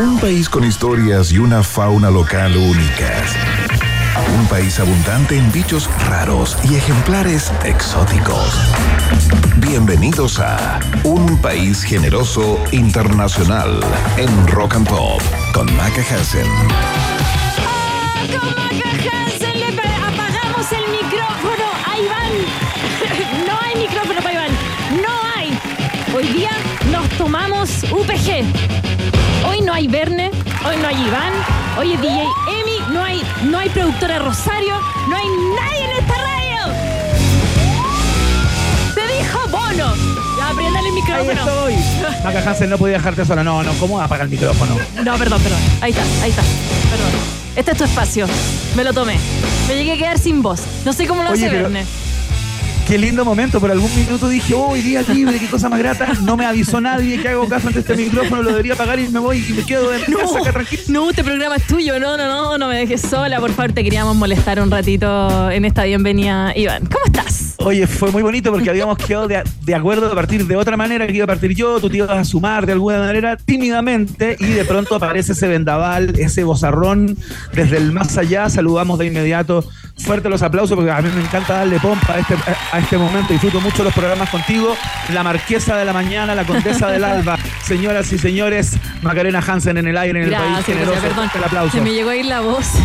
Un país con historias y una fauna local únicas. Un país abundante en bichos raros y ejemplares exóticos. Bienvenidos a Un País Generoso Internacional en Rock and Pop con Maca Hansen. con Maca Hansen le pa- apagamos el micrófono a Iván. No hay micrófono para Iván. No hay. Hoy día nos tomamos UPG. No hay Verne, hoy no hay Iván, hoy es DJ Emi, no hay, no hay productora Rosario, no hay nadie en esta radio. Te dijo Bono. Ya, el Ahí micrófono. estoy. Maca Hansen no podía dejarte sola. No, no, ¿cómo apaga el micrófono? No, perdón, perdón. Ahí está, ahí está. Perdón. Este es tu espacio. Me lo tomé. Me llegué a quedar sin voz. No sé cómo lo Oye, hace pero- Verne. Qué lindo momento. Por algún minuto dije, oh, hoy día libre, qué cosa más grata. No me avisó nadie que hago caso ante este micrófono. Lo debería apagar y me voy y me quedo en No, casa acá tranquilo. no, este programa es tuyo. No, no, no, no me dejes sola. Por favor, te queríamos molestar un ratito en esta bienvenida. Iván, ¿cómo estás? Oye, fue muy bonito porque habíamos quedado de, de acuerdo de partir de otra manera, que iba a partir yo, tú te ibas a sumar de alguna manera tímidamente y de pronto aparece ese vendaval, ese bozarrón desde el más allá. Saludamos de inmediato. Fuerte los aplausos porque a mí me encanta darle pompa a este, a este momento. Disfruto mucho los programas contigo. La marquesa de la mañana, la condesa del alba. Señoras y señores, Macarena Hansen en el aire, en el país generoso. gracias, perdón. El aplauso. Se me llegó a ir la voz.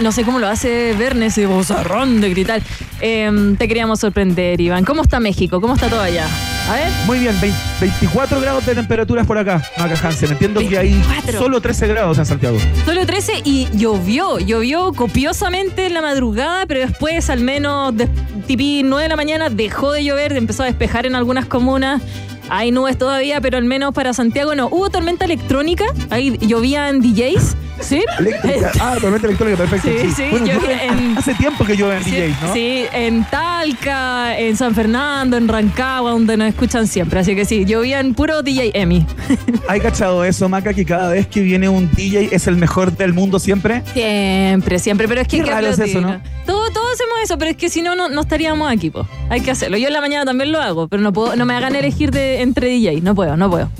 No sé cómo lo hace Verne, ese vozarrón de gritar. Em, te queríamos sorprender, Iván. ¿Cómo está México? ¿Cómo está todo allá? A ver. Muy bien, 20 24 grados de temperaturas por acá, Maca Hansen. Entiendo que hay 24. solo 13 grados en Santiago. Solo 13 y llovió, llovió copiosamente en la madrugada, pero después al menos de tipí 9 de la mañana dejó de llover, empezó a despejar en algunas comunas. Hay nubes todavía, pero al menos para Santiago no. Hubo tormenta electrónica, ahí llovían DJs, ¿sí? Eléctrica. Ah, tormenta electrónica, perfecto. Sí, sí, Bueno, yo llueve- en- hace tiempo que llueve en Sí, DJs, ¿no? sí, en Talca, en San Fernando, en Rancagua, donde nos escuchan siempre. Así que sí, llovían puro DJ Emi. ¿Hay cachado eso, Maca, que cada vez que viene un DJ es el mejor del mundo siempre? Siempre, siempre, pero es que Qué raro es eso. ¿no? Todos, todos hacemos eso, pero es que si no, no, no estaríamos aquí, po. Hay que hacerlo. Yo en la mañana también lo hago, pero no puedo, no me hagan elegir de, entre DJ. No puedo, no puedo.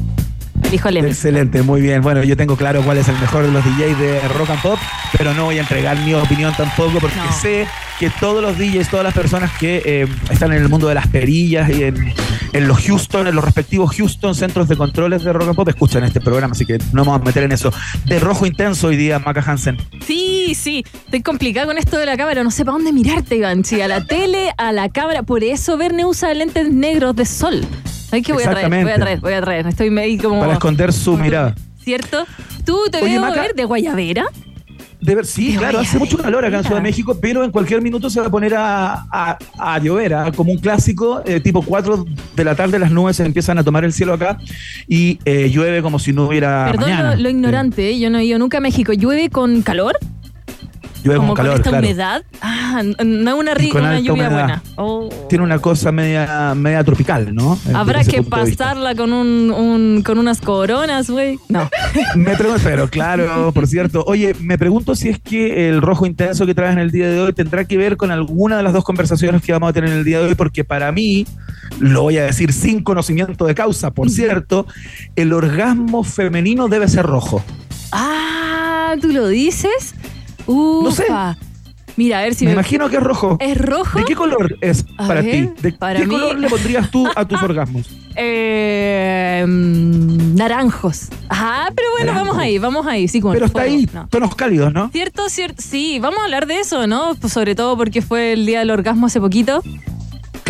Excelente, muy bien. Bueno, yo tengo claro cuál es el mejor de los DJs de rock and pop, pero no voy a entregar mi opinión tampoco porque No. sé que todos los DJs, todas las personas que eh, están en el mundo de las perillas y en, en los Houston, en los respectivos Houston centros de controles de rock and pop, escuchan este programa, así que no vamos a meter en eso. De rojo intenso hoy día, Maca Hansen. Sí, sí. Estoy complicada con esto de la cámara. No sé para dónde mirarte, Iván. Sí, a la tele, a la cámara. Por eso Verne usa lentes negros de sol. Ay, que voy a traer, voy a traer, voy a traer. Estoy medio como. Para esconder su mirada. ¿Cierto? ¿Tú te Oye, veo Maca. ver de Guayavera? De ver, sí, De claro, hace mucho calor acá en Ciudad de México, pero en cualquier minuto se va a poner a, a- a llover, ah, como un clásico, eh, tipo 4 de la tarde las nubes se empiezan a tomar el cielo acá y eh, llueve como si no hubiera Perdón mañana. lo, lo ignorante, ¿eh? yo no he ido nunca a México. ¿Llueve con calor? Llueve como con calor, esta claro. humedad. Ah, no es una, una lluvia humedad. buena. Oh. Tiene una cosa media, media tropical, ¿no? Habrá que pasarla con un, un- con unas coronas, güey. No. Me pregunto, pero claro, por cierto. Oye, me pregunto si es que el rojo intenso que traes en el día de hoy tendrá que ver con alguna de las dos conversaciones que vamos a tener en el día de hoy, porque para mí, lo voy a decir sin conocimiento de causa, por cierto, el orgasmo femenino debe ser rojo. Ah, ¿tú lo dices? Ufa. No sé. Mira, a ver si Me me... imagino que es rojo. ¿Es rojo? ¿De qué color es A para ver, ti? ¿De para qué mí- color le pondrías tú a tus orgasmos? Eh, mm, naranjos. Ah, pero bueno, vamos ahí, vamos ahí. Sí, con Pero está fuego. ahí, No. tonos cálidos, ¿no? Cierto, cierto. Sí, vamos a hablar de eso, ¿no? Pues sobre todo porque fue el día del orgasmo hace poquito.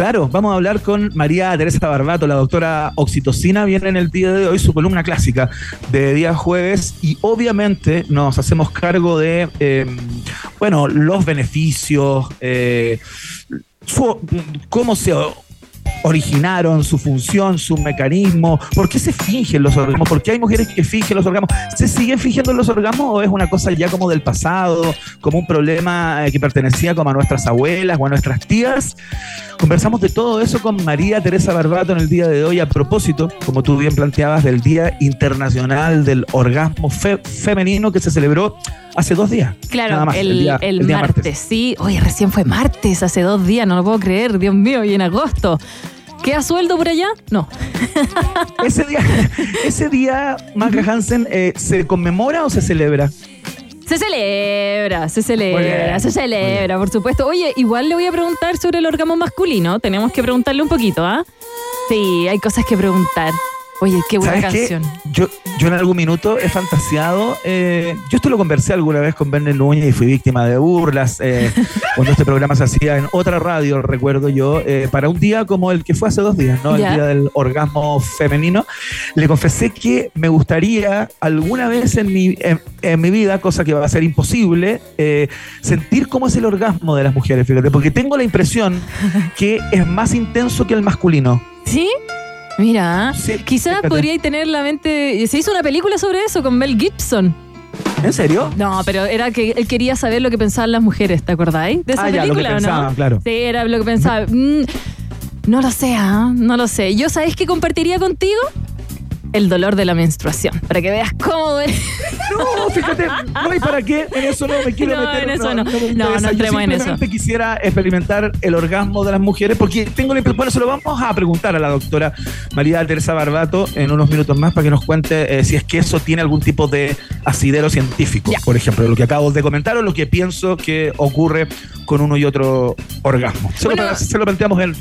Claro, vamos a hablar con María Teresa Barbato, la doctora Oxitocina, viene en el día de hoy su columna clásica de día jueves y obviamente nos hacemos cargo de, eh, bueno, los beneficios, eh, cómo se originaron, su función, su mecanismo, por qué se fingen los orgasmos, por qué hay mujeres que fingen los orgasmos, ¿se siguen fingiendo los orgasmos o es una cosa ya como del pasado, como un problema eh, que pertenecía como a nuestras abuelas o a nuestras tías? Conversamos de todo eso con María Teresa Barbato en el día de hoy a propósito, como tú bien planteabas, del Día Internacional del Orgasmo Femenino que se celebró hace dos días. Claro, el, martes, sí. Oye, recién fue martes, hace dos días, no lo puedo creer, Dios mío, y en agosto. ¿Queda sueldo por allá? No. ese día, ese día Maca Hansen, eh, ¿se conmemora o se celebra? Se celebra, se celebra, se celebra, por supuesto. Oye, igual le voy a preguntar sobre el órgano masculino. Tenemos que preguntarle un poquito, ¿ah? Sí, hay cosas que preguntar. Oye, qué buena canción. Yo, yo en algún minuto he fantaseado. Eh, yo esto lo conversé alguna vez con Verne Núñez y fui víctima de burlas eh, cuando este programa se hacía en otra radio, recuerdo yo, eh, para un día como el que fue hace dos días, ¿no? El día del orgasmo femenino. Le confesé que me gustaría alguna vez en mi, en, mi vida, cosa que va a ser imposible, sentir cómo es el orgasmo de las mujeres, fíjate, porque tengo la impresión que es más intenso que el masculino. ¿Sí? Mira, quizás podría tener la mente. Se hizo una película sobre eso con Mel Gibson. ¿En serio? No, pero era que él quería saber lo que pensaban las mujeres, ¿te acordáis? De esa ah, película, ya, lo que pensaban, claro. Sí, era lo que pensaba. Mm, no lo sé, ¿ah? No lo sé. ¿Yo sabéis qué compartiría contigo? El dolor de la menstruación, para que veas cómo... No, fíjate, no hay para qué, en eso no me quiero no, meter. En eso no, no, no, no entremos en eso. quisiera experimentar el orgasmo de las mujeres, porque tengo la impresión, bueno, se lo vamos a preguntar a la doctora María Teresa Barbato en unos minutos más para que nos cuente eh, si es que eso tiene algún tipo de asidero científico, por ejemplo, lo que acabo de comentar o lo que pienso que ocurre con uno y otro orgasmo. Se, lo, planteamos en,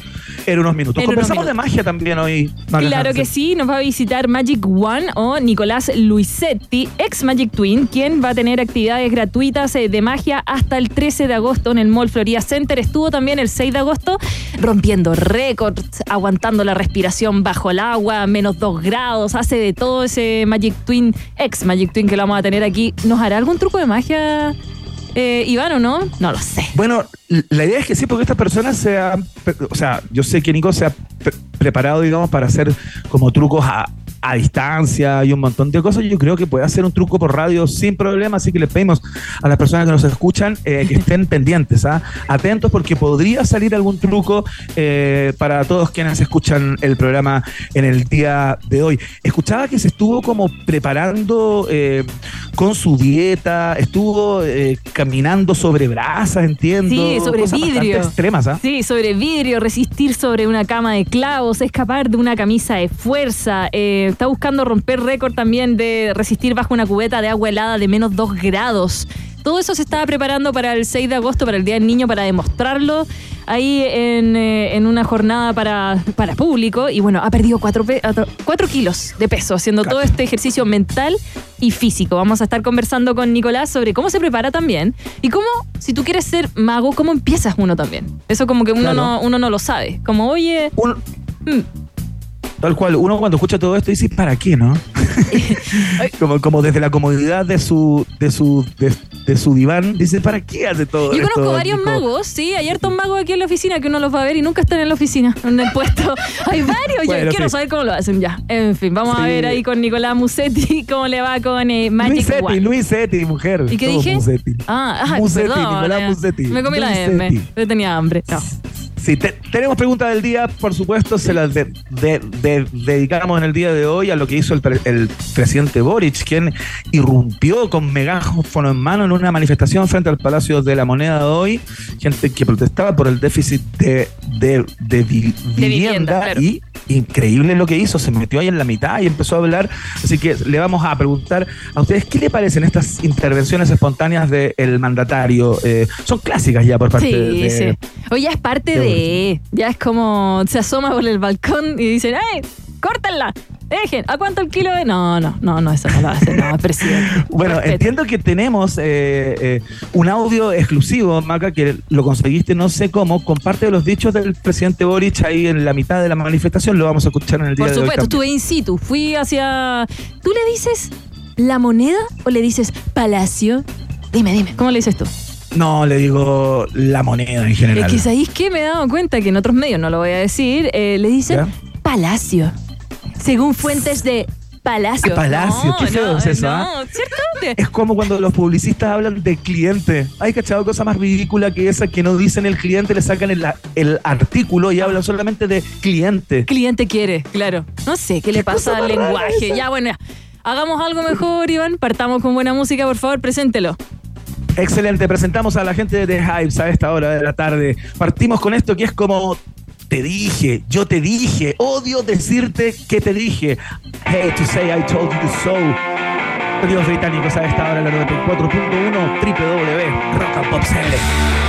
en unos minutos. Conversamos de magia también hoy. claro que sí, nos va a visitar Magic One o Nicolás Luisetti, ex Magic Twin, quien va a tener actividades gratuitas eh, de magia hasta el 13 de agosto en el Mall Florida Center. Estuvo también el 6 de agosto rompiendo récords, aguantando la respiración bajo el agua, menos 2 grados, hace de todo ese Magic Twin, ex Magic Twin que lo vamos a tener aquí. ¿Nos hará algún truco de magia? Eh, Iván, ¿o no? No lo sé. Bueno, la idea es que sí, porque esta persona se ha, o sea, yo sé que Nico se ha preparado, digamos, para hacer como trucos a, a distancia y un montón de cosas, yo creo que puede hacer un truco por radio sin problema, así que les pedimos a las personas que nos escuchan eh, que estén pendientes, ¿ah? atentos porque podría salir algún truco eh, para todos quienes escuchan el programa en el día de hoy. Escuchaba que se estuvo como preparando eh, con su dieta, estuvo caminando sobre brasas, entiendo. Sí, sobre vidrio. extremas, ¿ah? Sí, sobre vidrio, resistir sobre una cama de clavos, escapar de una camisa de fuerza, eh, está buscando romper récord también de resistir bajo una cubeta de agua helada de menos 2 grados. Todo eso se estaba preparando para el 6 de agosto, para el Día del Niño, para demostrarlo ahí en, eh, una jornada para, para, público. Y bueno, ha perdido 4 kilos de peso haciendo todo este ejercicio mental y físico. Vamos a estar conversando con Nicolás sobre cómo se prepara también y cómo, si tú quieres ser mago, cómo empiezas uno también. Eso como que uno, no, uno no lo sabe. Como, oye... Hmm, Tal cual, uno cuando escucha todo esto dice, ¿para qué, no? como, como desde la comodidad de su, de su, de, su diván, dice, ¿para qué hace todo Yo esto? conozco varios magos, sí, hay hartos magos aquí en la oficina que uno los va a ver y nunca están en la oficina, en el puesto. Hay varios, yo quiero saber cómo lo hacen ya. En fin, vamos a ver ahí con Nicolás Musetti cómo le va con eh, Magic Luis Luis Setti, mujer. ¿Y qué dije? Musetti. Ah, ay, Musetti, perdón, Nicolás Musetti. Me comí la M, yo tenía hambre. No. Sí, tenemos pregunta del día, por supuesto, se las dedicamos en el día de hoy a lo que hizo el, presidente Boric, quien irrumpió con megáfono en mano en una manifestación frente al Palacio de la Moneda de hoy, gente que protestaba por el déficit de, vivienda, y increíble lo que hizo, se metió ahí en la mitad y empezó a hablar, así que le vamos a preguntar a ustedes qué le parecen estas intervenciones espontáneas del mandatario, eh, son clásicas ya por parte de... Sí. Oye, es parte de ya es como se asoma por el balcón y dicen, ¡eh! ¡Córtenla! Dejen, ¿a cuánto el kilo de.? No, no, no, no, eso no lo hace, no, presidente. bueno, entiendo que tenemos eh, eh, un audio exclusivo, Maca, que lo conseguiste no sé cómo, con parte de los dichos del presidente Boric ahí en la mitad de la manifestación, lo vamos a escuchar en el día de hoy. Por supuesto, estuve in situ, fui hacia. ¿Tú le dices la moneda o le dices palacio? Dime, dime, ¿cómo le dices tú? No, le digo la moneda en general. Es que ¿sabéis qué? Me he dado cuenta que en otros medios, no lo voy a decir, eh, le dicen ¿Ya? Palacio. Según fuentes de Palacio. Ah, Palacio, qué feo es eso, No, ¿ah? ¿cierto? Es como cuando los publicistas hablan de cliente. Hay cachado cosa más ridícula que esa que no dicen el cliente, le sacan el, el artículo y hablan solamente de cliente. Cliente quiere, claro. No sé qué le pasa al lenguaje. Ya, bueno, ya. hagamos algo mejor, Iván. Partamos con buena música, por favor, preséntelo. Excelente, presentamos a la gente de The Hypes a esta hora de la tarde. Partimos con esto que es como te dije, yo te dije, odio decirte que te dije. Hey, to say I told you so. Dios británicos a esta hora, la 94.1 www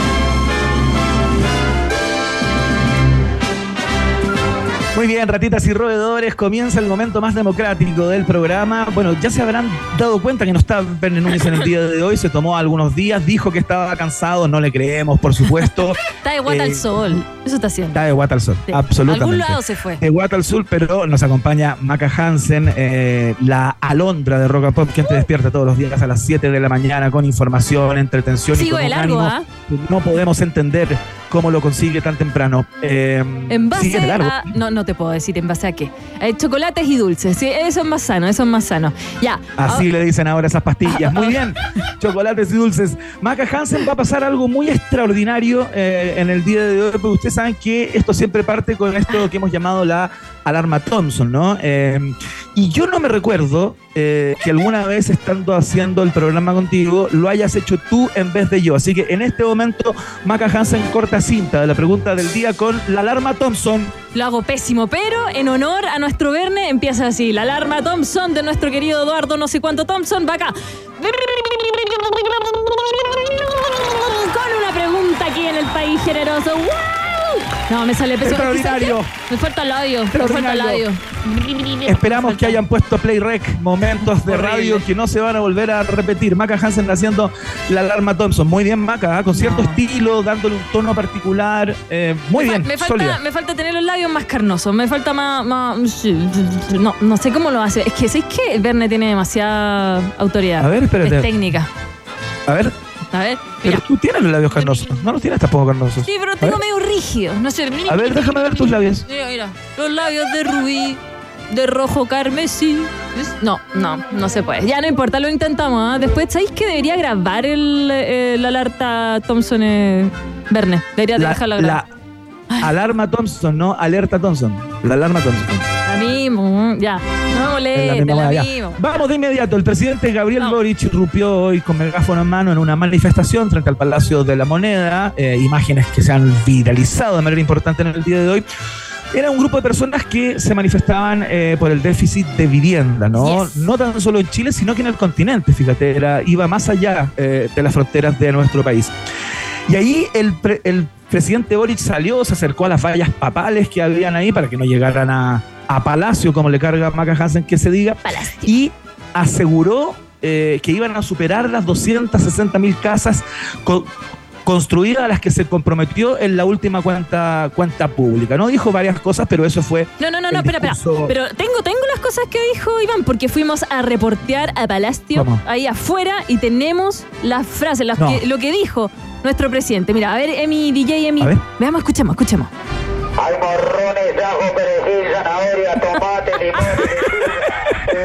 Muy bien, ratitas y roedores, comienza el momento más democrático del programa. Bueno, ya se habrán dado cuenta que no está Verne Núñez en el día de hoy, se tomó algunos días, dijo que estaba cansado, no le creemos, por supuesto. Está de guata al Eh, sol. Eso está haciendo. Está de guata al sol, Sí. absolutamente. Algún lado se fue. De guata al sur, pero nos acompaña Maca Hansen, eh, la alondra de Rock and Pop, quien te despierta todos los días a las 7 de la mañana con información, entretención y Sigo con de largo, ánimo ¿ah? que no podemos entender cómo lo consigue tan temprano. Eh, En base a. No, no te puedo decir en base a qué. Eh, chocolates y dulces. Sí, eso es más sano, eso es más sano. Ya. Así ah, le dicen ahora esas pastillas. Muy bien. Chocolates y dulces. Maca Hansen va a pasar algo muy extraordinario eh, en el día de hoy, porque ustedes saben que esto siempre parte con esto que hemos llamado la alarma Thompson, ¿no? Eh, y yo no me recuerdo eh, que alguna vez estando haciendo el programa contigo lo hayas hecho tú en vez de yo. Así que en este momento Maca Hansen corta cinta de la pregunta del día con la alarma Thompson. Lo hago pésimo, pero en honor a nuestro Verne empieza así. La alarma Thompson de nuestro querido Eduardo no sé cuánto Thompson va acá. Con una pregunta aquí en el país generoso. ¡Wow! No, me sale pésimo. Extraordinario. Me falta el labio. Me falta el labio. Esperamos que hayan puesto Play Rec, momentos de radio que no se van a volver a repetir. Maca Hansen haciendo la alarma Thompson. Muy bien, Maca, ¿ah? con cierto No. estilo, dándole un tono particular. Eh, muy bien, Me falta, sólida. me falta tener los labios más carnosos. Me falta más. más- sí, no, no sé cómo lo hace. Es que ¿sabes que El Verne tiene demasiada autoridad. A ver, espérate. Es técnica. A ver, A ver, pero mira. tú tienes los labios carnosos. No los tienes tampoco carnosos. Sí, pero tengo medio rígido. No sé. A ver, déjame ver tus labios. Mira, mira. Los labios de rubí, de rojo carmesí. No, no, no se puede. Ya no importa, lo intentamos. ¿ah? Después, ¿sabéis que debería grabar el, la alerta Thompson eh, Verne? Debería La, dejarla grabar. la alarma Thompson, no alerta Thompson. La alarma Thompson. La mismo, ya. No la moleste, la mismo. Vamos de inmediato. El presidente Gabriel No. Boric irrumpió hoy con megáfono en mano en una manifestación frente al Palacio de la Moneda. eh, imágenes que se han viralizado de manera importante en el día de hoy. Era un grupo de personas que se manifestaban eh, por el déficit de vivienda, ¿no? Yes. No tan solo en Chile, sino que en el continente, fíjate, era, iba más allá eh, de las fronteras de nuestro país. Y ahí el, pre- el presidente Boric salió, se acercó a las vallas papales que habían ahí para que no llegaran a, a Palacio, como le carga a Maca Hansen que se diga, Palacio. y aseguró eh, que iban a superar las 260 mil casas co- construidas a las que se comprometió en la última cuenta, cuenta pública. No dijo varias cosas, pero eso fue No, no, no, no, espera, espera. Pero tengo, tengo las cosas que dijo Iván, porque fuimos a reportear a Palacio ¿Cómo? ahí afuera y tenemos las frases, las No. que- lo que dijo nuestro presidente. Mira, a ver, Emi, DJ, Emi. A ver. Veamos, escuchemos, escuchemos. Hay morrones, ajo, perejil, zanahoria, tomate, limón, lechuga.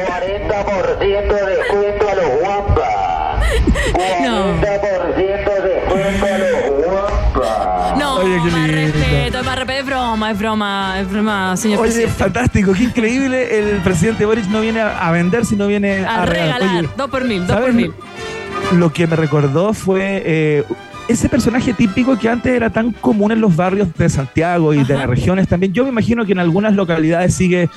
40% de descuento a los guampas. 40% de descuento a los guampas. No, Oye, qué más lindo. respeto, más respeto. Es broma, es broma, es broma, señor Oye, presidente. fantástico, qué increíble. El presidente Boric no viene a vender, sino viene a, A regalar, Oye, dos por mil, dos por mil. Lo que me recordó fue eh, ese personaje típico que antes era tan común en los barrios de Santiago y de las regiones también. Yo me imagino que en algunas localidades sigue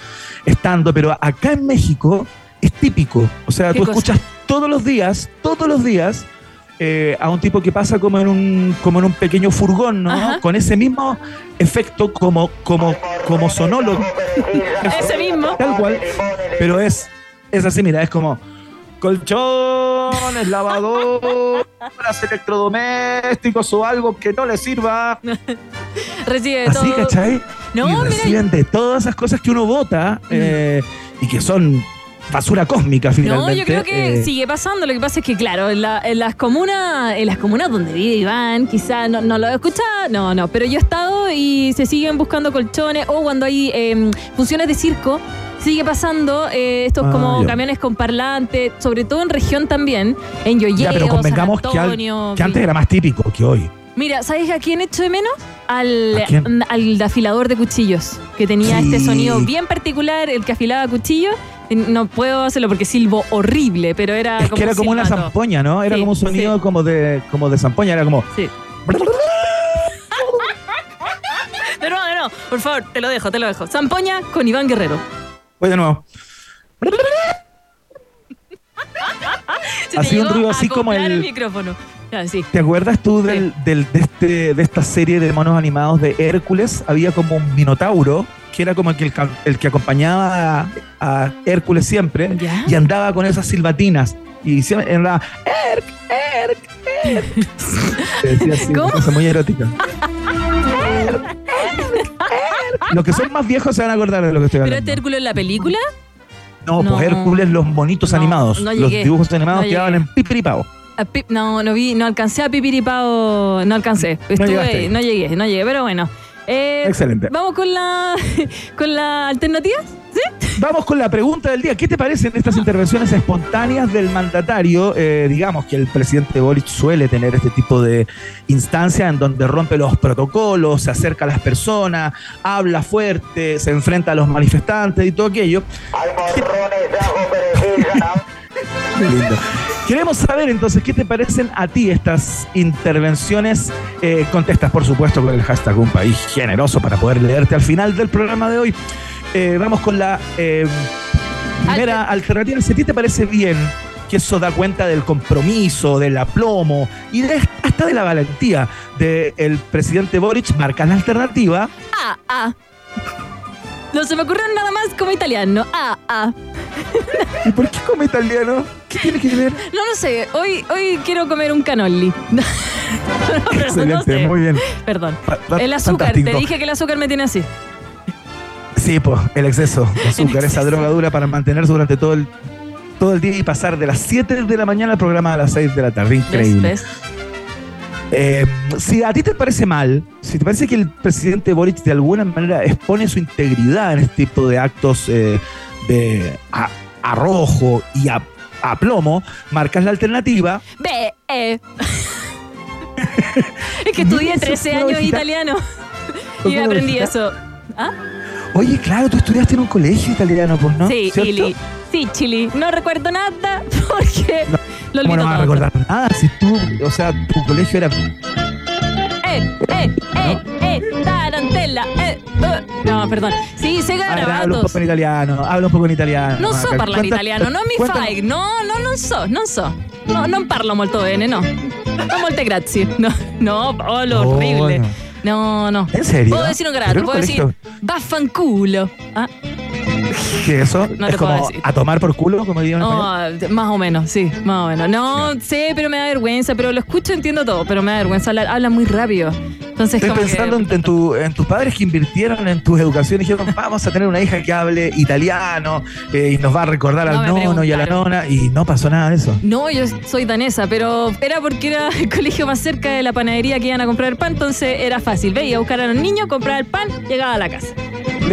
estando, pero acá en México es típico. O sea, ¿Qué tú cosa? escuchas todos los días, todos los días. eh, a un tipo que pasa como en un como en un pequeño furgón, ¿no? Ajá. Con ese mismo efecto como como como sonólogo, Ese mismo. tal cual, pero es es así, mira, es como colchones, electrodomésticos o algo que no le sirva. Recibe Así, todo. ¿cachai? No, y mira, de todas esas cosas que uno vota eh, y que son basura cósmica finalmente. No, yo creo que eh, sigue pasando. Lo que pasa es que, claro, en, la- en las comunas, en las comunas donde vive Iván, quizás no, no lo he escuchado, no, no, pero yo he estado y se siguen buscando colchones o cuando hay eh, funciones de circo. Sigue pasando eh, estos Ah, como ya. camiones con parlante, sobre todo en región también, en Yoyeo, Ya, pero San convengamos que, al- Antonio. que antes era más típico que hoy. Mira, ¿sabes a quién echo de menos? Al, al afilador de cuchillos, que tenía Sí. este sonido bien particular, el que afilaba cuchillos. No puedo hacerlo porque silbo horrible, pero era Es como que era un como una zampoña, ¿no? Era Sí, como un sonido sí. como de como de zampoña, era como Sí. Nuevo, de nuevo. Por favor, te lo dejo, te lo dejo. Zampoña con Iván Guerrero. Voy de nuevo. Hacía un ruido así como acoplar el- micrófono. Sí. ¿Te acuerdas tú del, del- de, este, de esta serie de monos animados de Hércules? Había como un minotauro que era como el que, el, el que acompañaba a, a Hércules siempre ¿Ya? y andaba con esas silbatinas. Y siempre andaba, Herc. Se decía así, ¿Cómo? una cosa muy erótica. Los que son más viejos se van a acordar de lo que estoy ¿Pero hablando. este Hércules en la película? No, No. pues Hércules, los monitos No, animados. no los dibujos animados quedaban en pipiripao. a pi- no, no vi, no alcancé a pipiripao, no alcancé. Estuve, no llegué, no llegué, pero bueno. Eh, Excelente. Vamos con la con la alternativa, ¿sí? Vamos con la pregunta del día. ¿Qué te parecen estas intervenciones espontáneas del mandatario? Eh, digamos que el presidente Boric suele tener este tipo de instancias en donde rompe los protocolos, se acerca a las personas, habla fuerte, se enfrenta a los manifestantes y todo aquello. Hay morrones de ajo, perejil, zanahoria. Qué lindo. Queremos saber entonces qué te parecen a ti estas intervenciones. Eh, contestas, por supuesto, con el hashtag Un País Generoso para poder leerte al final del programa de hoy. Eh, vamos con la eh, primera alternativa. Si a ti te parece bien que eso da cuenta del compromiso, del aplomo y de- hasta de la valentía del presidente Boric, marcas la alternativa. Ah, ah. No se me ocurrió nada más como italiano. Ah, ah. ¿Y por qué come italiano? ¿Qué tiene que ver? No, no sé. Hoy, hoy quiero comer un. No, no Excelente, sé. muy bien. Perdón. El azúcar, fantástico. te dije que el azúcar me tiene así. Sí, pues, el exceso de azúcar, esa droga dura para mantenerse durante todo el, todo el día y pasar de las 7 de la mañana al programa a las 6 de la tarde. Increíble. ¿Ves? Eh, si a ti te parece mal, si te parece que el presidente Boric de alguna manera expone su integridad en este tipo de actos eh, de arrojo y a, a plomo, marcas la alternativa. Ve, eh. es que estudié Mira, eso 13 fue años italiano ¿Fue y aprendí eso. ¿Ah? Oye, claro, tú estudiaste en un colegio italiano, pues, ¿no? Sí, ¿Cierto? Ili. Sí, Chili. No recuerdo nada porque No, lo ¿Cómo olvido no vas a recordar nada? Si tú, o sea, tu colegio era Eh, eh, eh, eh, tarantella, eh, eh. No, perdón. Sí, A ver, habla un garabatos. poco en italiano, habla un poco en italiano. Non so parlare italiano, non mi fai. No, no, non so, non so. No, non parlo molto bene, no. No, molte grazie. No, no, oh, lo Oh, horrible. no. No, no. ¿En serio? Puedo decir un en puedo decir vaffanculo. Ah, ¿Qué eso? No es te puedo como decir. a tomar por culo, como dirían en español. oh, más o menos, sí, más o menos. No sé, pero me da vergüenza, pero lo escucho, entiendo todo, pero me da vergüenza habla muy rápido. Entonces, Estoy pensando que, en, en tu- en tus padres que invirtieron en tu educación y dijeron, vamos a tener una hija que hable italiano eh, y nos va a recordar No al nono y a la nona y no pasó nada de eso. No, yo soy danesa, pero era porque era el colegio más cerca de la panadería que iban a comprar el pan, entonces era fácil. Veía a buscar a los niños, comprar el pan, llegaba a la casa.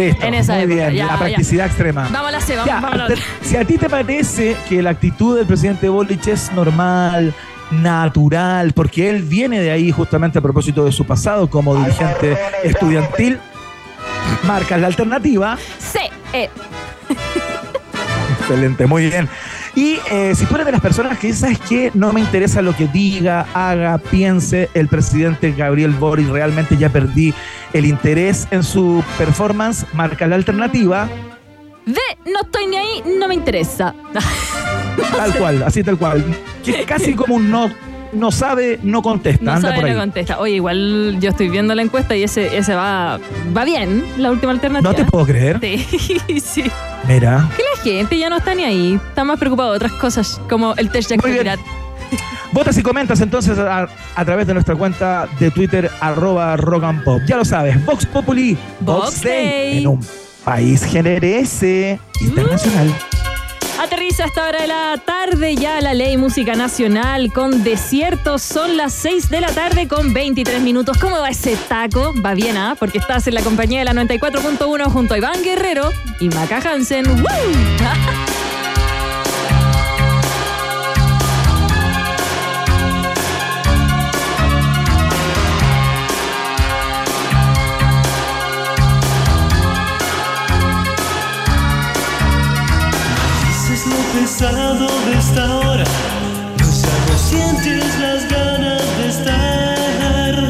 Listo. En esa muy época, bien, ya, la ya. practicidad extrema. Vamos a la C, vamos, Ya, vamos a la te- si a ti te parece que la actitud del presidente Boric es normal, natural, porque él viene de ahí justamente a propósito de su pasado como dirigente estudiantil, marcas la alternativa. C, E. Excelente, muy bien. Y eh, si tú eres de las personas que sabes que no me interesa lo que diga, haga, piense el presidente Gabriel Boric, realmente ya perdí el interés en su performance, marca la alternativa, D, no estoy ni ahí, no me interesa. tal cual, así tal cual. Que es casi como un no, no sabe, no contesta, No anda sabe, por ahí. no contesta. Oye, igual yo estoy viendo la encuesta y ese, ese va, va bien, la última alternativa. No te puedo creer. Sí, sí. Mira, la gente ya no está ni ahí. Está más preocupada de otras cosas, como el test bien. actividad. votas y comentas entonces a, a través de nuestra cuenta de Twitter, arroba rock and pop. Ya lo sabes, Vox Populi, Vox, Day, Day. en un país generese internacional. Aterriza a esta hora de la tarde ya la ley música nacional con desiertos. Son las 6 de la tarde con 23 minutos. ¿Cómo va ese taco? Va bien, ¿ah? Porque estás en la compañía de la 94.1 junto a Iván Guerrero y Maca Hansen. esta hora, no sientes las ganas de estar.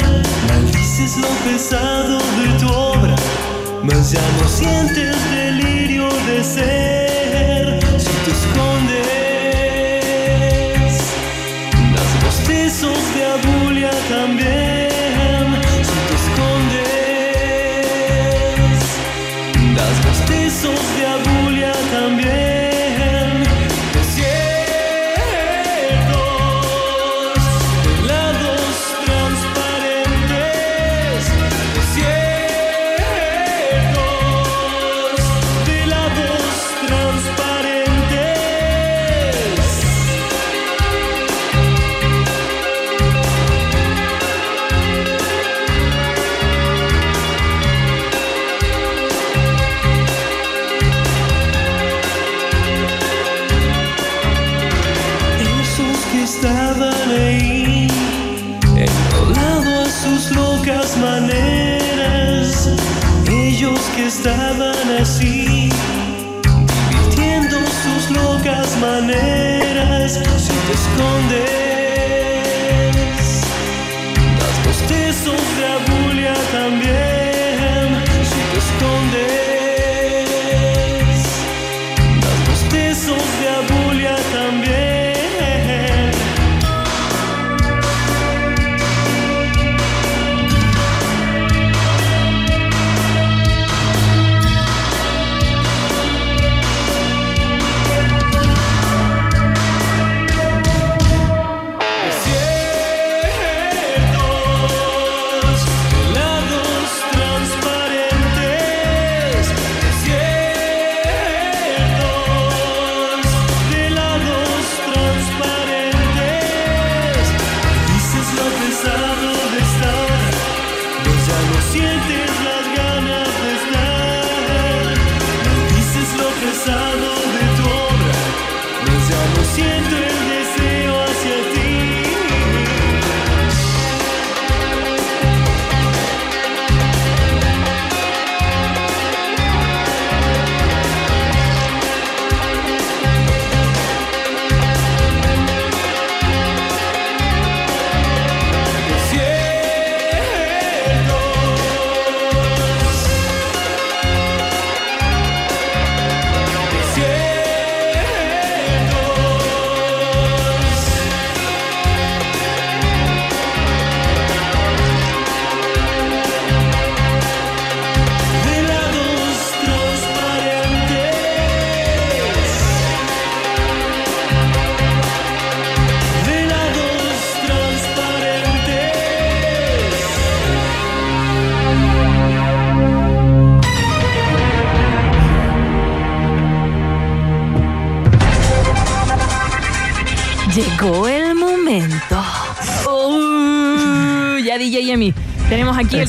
Maldices lo pesado de tu obra, mas ya no sientes delirio de ser.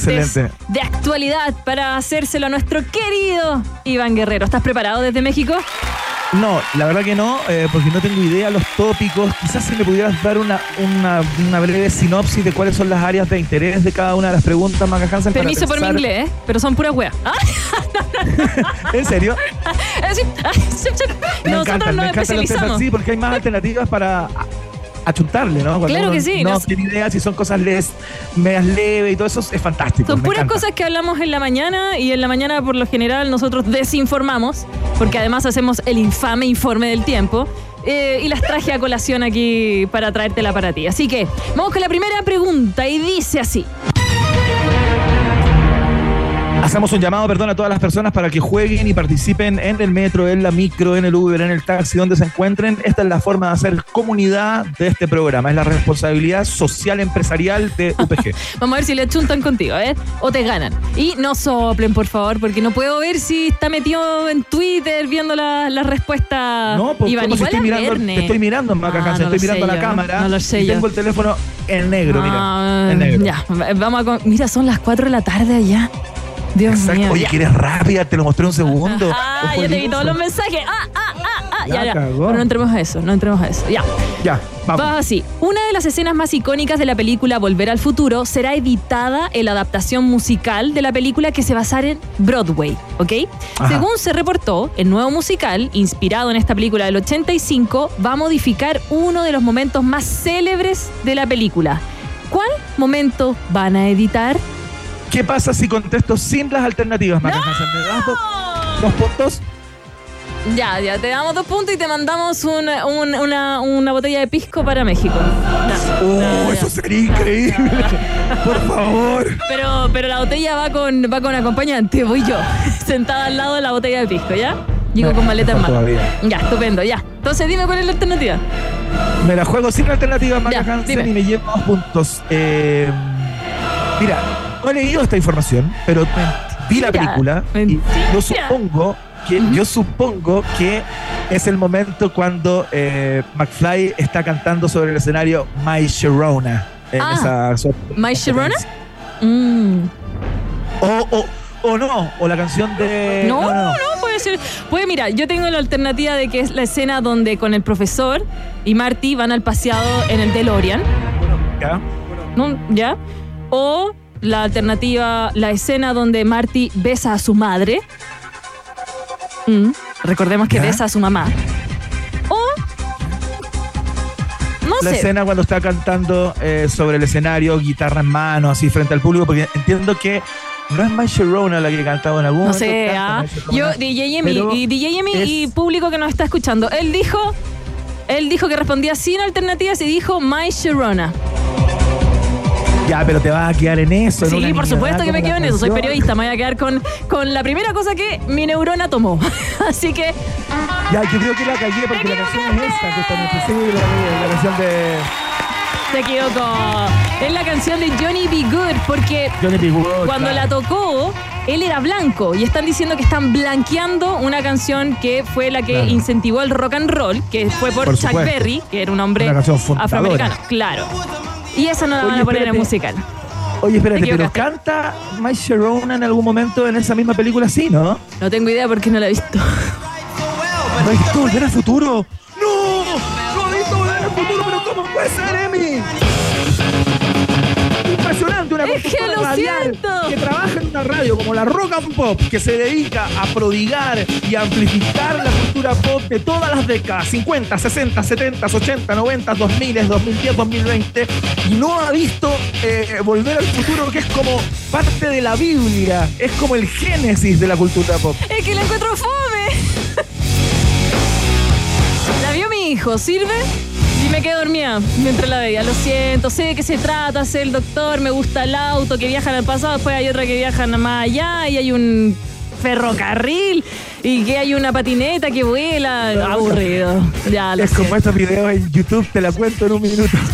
Excelente. de actualidad para hacérselo a nuestro querido Iván Guerrero. ¿Estás preparado desde México? No, la verdad que no, eh, porque no tengo idea los tópicos. Quizás si me pudieras dar una, una, una breve sinopsis de cuáles son las áreas de interés de cada una de las preguntas, Maca Hansen. para Permiso por mi inglés, ¿eh? pero son puras weas. Ah, ¿En serio? sí, sí, sí. Me Nosotros nos me encantan los test especializamos. así porque hay más alternativas para achuntarle, ¿no? Cuando Claro que sí, No nos- tiene idea si son cosas les, medias leves y todo eso es fantástico. Son puras encanta. cosas que hablamos en la mañana y en la mañana por lo general nosotros desinformamos, porque además hacemos el infame informe del tiempo. eh, y las traje a colación aquí para traértela para ti. Así que vamos con la primera pregunta y dice así. Hacemos un llamado, perdón, a todas las personas para que jueguen y participen en el metro, en la micro, en el Uber, en el taxi, donde se encuentren. Esta es la forma de hacer comunidad de este programa. Es la responsabilidad social empresarial de UPG. Vamos a ver si le chuntan contigo, ¿eh? O te ganan. Y no soplen, por favor, porque no puedo ver si está metido en Twitter viendo la, la respuesta. No, pues Iván, ¿cómo si igual estoy es mirando, te estoy mirando, Maca Ah, no estoy mirando a la yo, cámara no lo sé y yo. tengo el teléfono en negro, mira. Ah, En negro. Ya, vamos a. Mira, son las 4 de la tarde allá. Dios Exacto. mío. Oye, que eres rápida, te lo mostré un segundo. Ah, Ojo ya te vi todos los mensajes. Ah, ah, ah, ah. Ya, ya. cagó. Pero no entremos a eso, no entremos a eso. Ya. Ya, vamos. Va así. Una de las escenas más icónicas de la película Volver al Futuro será editada en la adaptación musical de la película que se basará en Broadway, ¿ok? Ajá. Según se reportó, el nuevo musical, inspirado en esta película del 85, va a modificar uno de los momentos más célebres de la película. ¿Cuál momento van a editar? ¿Qué pasa si contesto sin las alternativas, Maca Hansen? ¿Me das dos, dos puntos? Ya, ya, te damos dos puntos y te mandamos una, un- una, una botella de pisco para México. Ya, ¡Oh, eso sería increíble! Por favor. Pero, pero la botella va con, va con acompañante, voy yo, sentada al lado de la botella de pisco, ¿ya? Llego No, con maleta en mano. todavía. Ya, estupendo, ya. Entonces dime cuál es la alternativa. Me la juego sin alternativas, Maca Ya, Hansen, dime. y me llevo dos puntos. Eh, mira, no he leído esta información, pero vi la película y yo supongo que, yo supongo que es el momento cuando eh, McFly está cantando sobre el escenario My Sharona. En Ah, esa, ¿My Sharona? Mm. O, o, O no, o la canción de. No, no, no, puede ser. Puede, mira, yo tengo la alternativa de que es la escena donde con el profesor y Marty van al paseado en el DeLorean. Ya. ¿no? ¿Ya? O la alternativa, la escena donde Marty besa a su madre. Mm, Recordemos que ¿Ya? besa a su mamá. O. No La sé. escena cuando está cantando eh, sobre el escenario, guitarra en mano, así frente al público, porque entiendo que no es My Sharona la que cantaba en algún No sé, ah. Yo, DJ Emi, y DJ Emi y público que nos está escuchando, él dijo, él dijo que respondía sin alternativas y dijo My Sharona. Ya, pero te vas a quedar en eso. en Sí, una por supuesto que me quedo en eso, soy periodista, me voy a quedar con, con la primera cosa que mi neurona tomó. Así que Ya, yo creo que la cagué porque la canción es esta, justamente. Sí, la, la canción de se equivocó. Es la canción de Johnny B. Good porque Johnny B. Good. cuando claro. la tocó, él era blanco y están diciendo que están blanqueando una canción que fue la que Claro. incentivó el rock and roll, que fue por, Por Chuck supuesto. Berry, que era un hombre Una canción fundadora. afroamericano. Claro. Y esa no la Oye, van a poner en musical. Oye, espérate, Te pero canta My Sharona en algún momento en esa misma película, sí, ¿no? No tengo idea porque no la he visto. ¿No has visto Volver al Futuro? ¡No! ¡No he visto Volver al Futuro! ¿Pero cómo puede ser, Emi? Una Es que lo radial siento. que trabaja en una radio como la Rock and Pop, que se dedica a prodigar y a amplificar la cultura pop de todas las décadas, 50, 60, 70, 80, 90, 2000, 2010, 2020, y no ha visto eh, Volver al Futuro, que es como parte de la Biblia, es como el génesis de la cultura pop. Es que la encuentro fome. La vio mi hijo, ¿sirve? Me quedé dormida mientras la veía. Lo siento, sé de qué se trata, sé el doctor, me gusta el auto, que viajan al pasado, después hay otra que viaja más allá y hay un ferrocarril y que hay una patineta que vuela. Aburrido. Ya, lo Es como estos videos en YouTube, te la cuento en un minuto.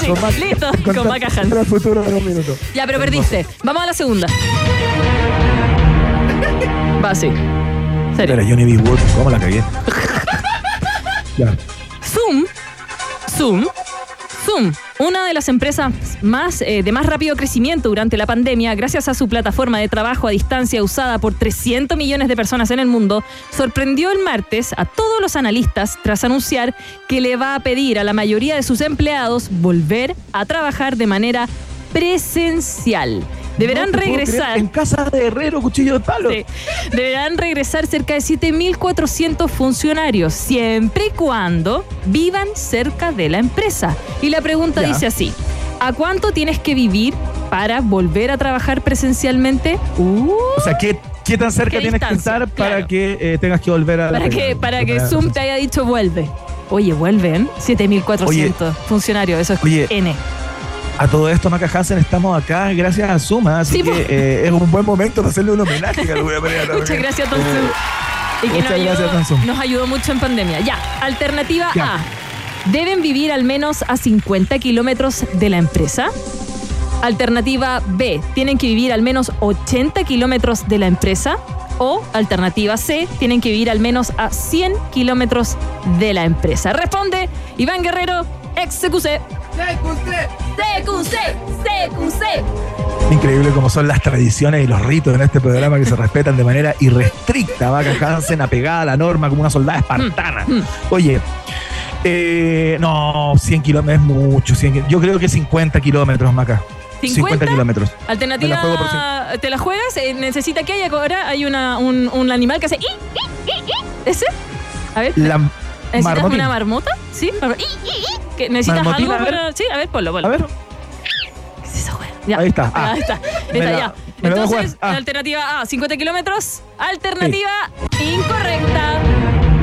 Sí, Mac- listo, con con Maca Hans. Volver al futuro en un minuto. Ya, pero perdiste. Vamos a la segunda. Va, sí. Serio. Pero Johnny B. Wood, ¿cómo la cagué? ya. Zoom, Zoom, una de las empresas más, eh, de más rápido crecimiento durante la pandemia, gracias a su plataforma de trabajo a distancia usada por 300 millones de personas en el mundo, sorprendió el martes a todos los analistas tras anunciar que le va a pedir a la mayoría de sus empleados volver a trabajar de manera presencial. Deberán No regresar. En casa de Herrero, cuchillo de palo. Sí. Deberán regresar cerca de 7.400 funcionarios, siempre y cuando vivan cerca de la empresa. Y la pregunta Ya. dice así, ¿a cuánto tienes que vivir para volver a trabajar presencialmente? Uh, O sea, ¿qué, qué tan cerca ¿Qué tienes que estar para Claro. que eh, tengas que volver a para que, para que Zoom te haya dicho vuelve. Oye, vuelven 7.400 funcionarios, eso es Oye, N. A todo esto, Maca Hansen, estamos acá gracias a Suma, así Sí, que eh, es un buen momento para hacerle un homenaje de alguna manera también. Muchas gracias, Tom Zoom. Y que Muchas nos gracias, ayudó, nos ayudó mucho en pandemia. Ya, alternativa Ya. A. Deben vivir al menos a 50 kilómetros de la empresa. Alternativa B. Tienen que vivir al menos 80 kilómetros de la empresa. O alternativa C. Tienen que vivir al menos a 100 kilómetros de la empresa. Responde Iván Guerrero, ex CQC. CQC, CQC. Increíble como son las tradiciones y los ritos en este programa que se respetan de manera irrestricta. Maca Hansen apegada a la norma como una soldada espartana. Mm, Oye, eh, no, 100 kilómetros es mucho. 100 ki- yo creo que 50 kilómetros, Maca. 50 kilómetros. Alternativa, la ¿te la juegas? Eh, necesita que haya ahora hay una, un, un animal que hace. ¿Ese? A ver, La ¿necesitas marmotín. una marmota? ¿Sí? Mar- i, i, i. ¿Que ¿Necesitas Marmotín, algo a ver. para...? Sí, a ver, ponlo, ponlo. A ver, ¿Qué es esa wea? Ya. Ahí está. Ah. ahí está. Me Está la- ya. me la voy a Entonces. Ah. alternativa A, 50 kilómetros. Alternativa incorrecta.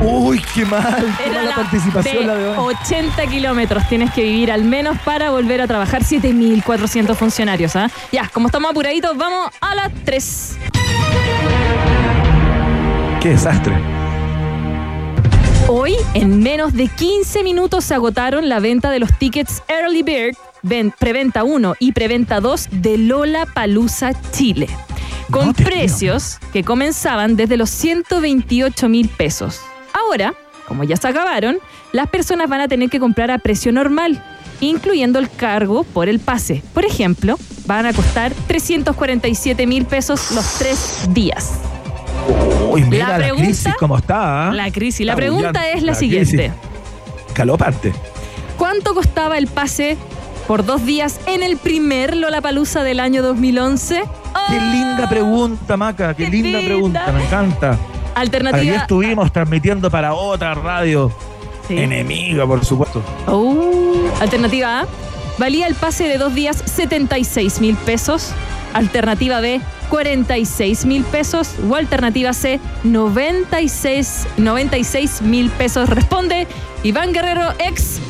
uy, qué mal. Qué Era mala la participación la de hoy. 80 kilómetros tienes que vivir al menos para volver a trabajar 7.400 funcionarios. ¿ah? Ya, como estamos apuraditos, vamos a la 3. Qué desastre. Hoy, en menos de 15 minutos, se agotaron la venta de los tickets Early Bird, ven- preventa 1 y preventa 2 de Lola Palusa Chile. Con No precios que comenzaban desde los 128 mil pesos. Ahora, como ya se acabaron, las personas van a tener que comprar a precio normal, incluyendo el cargo por el pase. Por ejemplo, van a costar 347 mil pesos los tres días. Uy, mira la, pregunta- crisis como está. ¿ah? La crisis. La pregunta es la, La siguiente. crisis. Calopante. ¿Cuánto costaba el pase por dos días en el primer Lollapalooza del año 2011? Qué linda pregunta, Maca. Qué, Qué linda, linda. pregunta. Me encanta. Alternativa. estuvimos transmitiendo para otra radio Sí. enemiga, por supuesto. Oh. Alternativa A. Valía el pase de dos días 76 mil pesos. Alternativa B. 46 mil pesos. O alternativa C. 96 96 mil pesos. Responde Iván Guerrero, ex.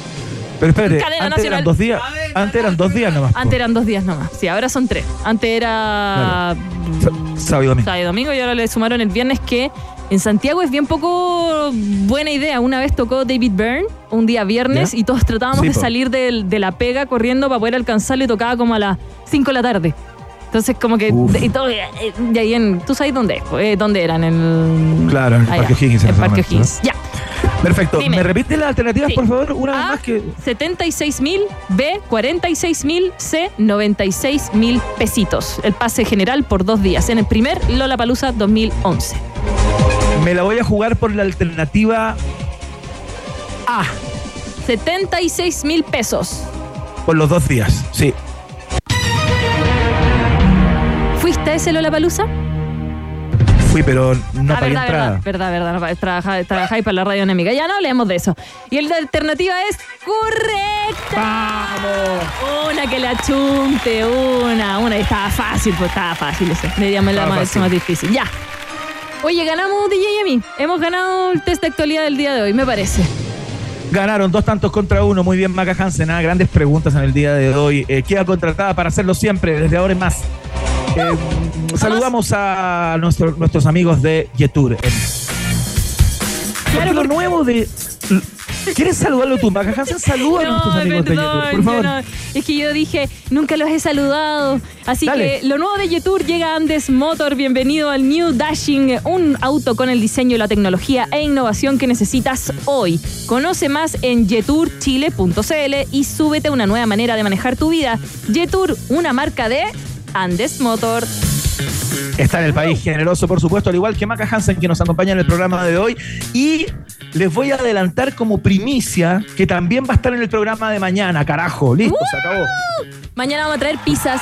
Pero espérate, Cadena antes nacional. eran dos días. Antes eran dos días nomás. Antes eran dos días nomás. Sí, ahora son tres. Antes era. Sa- Sábado y domingo. sábado y domingo y ahora le sumaron el viernes que en Santiago es bien poco buena idea. Una vez tocó David Byrne un día viernes ¿Ya? y todos tratábamos Sí, de po. salir del- de, la pega corriendo para poder alcanzarlo y tocaba como a las 5 de la tarde. Entonces como que y todo, eh, de ahí en, ¿tú sabes dónde? Eh, ¿Dónde eran? En el, Claro, en el allá, Parque O'Higgins en ese Parque O'Higgins. Ya. Perfecto. Dime. ¿Me repite las alternativas, Sí. por favor? Una vez A, más que. 76 mil, B, 46 mil, C, 96 mil pesitos. El pase general por dos días en el primer Lollapalooza 2011. Me la voy a jugar por la alternativa A. 76 mil pesos. Por los dos días. Sí. ¿Fuiste a ese Lollapalooza? Fui, pero no ah, pagué verdad, entrada. verdad, verdad, verdad, no, trabaja- Trabajáis para la radio enemiga. Ya no hablemos de eso. Y el de alternativa es correcta. ¡Vamos! Una que la chunte, una, una. Y estaba fácil, pues estaba fácil eso. Deberíamos la más, más difícil. Ya. Oye, ganamos DJ y a mí. Hemos ganado el test de actualidad del día de hoy, me parece. Ganaron dos tantos contra uno. Muy bien, Maca Hansen. ah, Grandes preguntas en el día de hoy. Eh, queda contratada para hacerlo siempre, desde ahora en más. Eh, saludamos a nuestro- nuestros amigos de Yetur. Eh, porque lo nuevo de. ¿Quieres saludarlo tú, Maca Hansen? Saluda a nuestros amigos de perdón, Yetur, por yo favor. no. Es que yo dije, nunca los he saludado. Así Dale. que lo nuevo de Yetur llega a Andes Motor. Bienvenido al New Dashing, un auto con el diseño, la tecnología e innovación que necesitas hoy. Conoce más en yeturchile.cl y súbete a una nueva manera de manejar tu vida. Yetur, una marca de Andes Motor. Está en el país generoso, por supuesto, al igual que Maca Hansen, que nos acompaña en el programa de hoy. Y les voy a adelantar como primicia que también va a estar en el programa de mañana. Carajo, listo, se acabó. Mañana vamos a traer pizzas.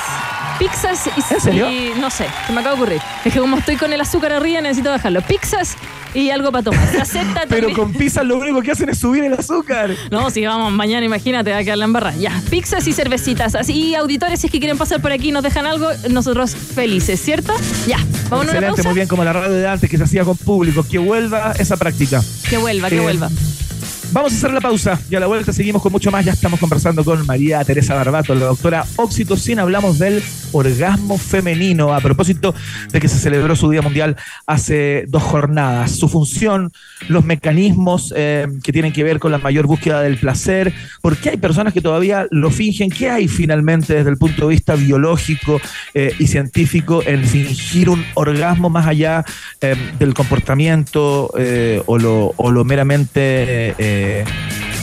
Pizzas y, ¿En serio? y no sé, se me acaba de ocurrir. Es que como estoy con el azúcar arriba necesito bajarlo. Pizzas y algo para tomar. Se acepta Pero también. con pizzas lo único que hacen es subir el azúcar. No, si vamos mañana, imagínate, va a quedar la embarra. Ya, pizzas y cervecitas. Así, auditores, si es que quieren pasar por aquí y nos dejan algo, nosotros felices, ¿cierto? Ya, vamos a una Excelente, pausa. muy bien, como la radio de antes que se hacía con público. Que vuelva esa práctica. Que vuelva, que Eh, vuelva. Vamos a hacer la pausa y a la vuelta seguimos con mucho más. Ya estamos conversando con María Teresa Barbato, la doctora Oxitocina. Hablamos del orgasmo femenino a propósito de que se celebró su Día Mundial hace dos jornadas. Su función, los mecanismos eh, que tienen que ver con la mayor búsqueda del placer. ¿Por qué hay personas que todavía lo fingen? ¿Qué hay finalmente desde el punto de vista biológico eh, y científico en fingir un orgasmo más allá eh, del comportamiento o lo meramente eh,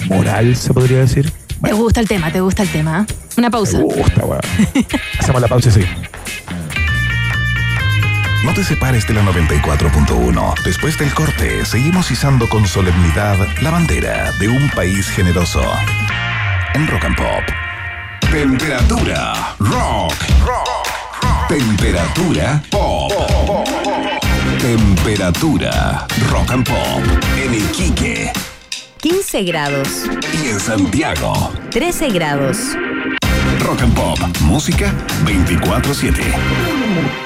moral, se podría decir? Te gusta el tema, te gusta el tema. Una pausa. Me gusta, weón. Hacemos la pausa y seguimos. No te separes de la 94.1. Después del corte, seguimos izando con solemnidad la bandera de un país generoso. En Rock and Pop. Temperatura rock. Temperatura pop. Temperatura rock and pop. En Iquique 15 grados, y en Santiago. 13 grados. Rock and Pop. Música 24-7.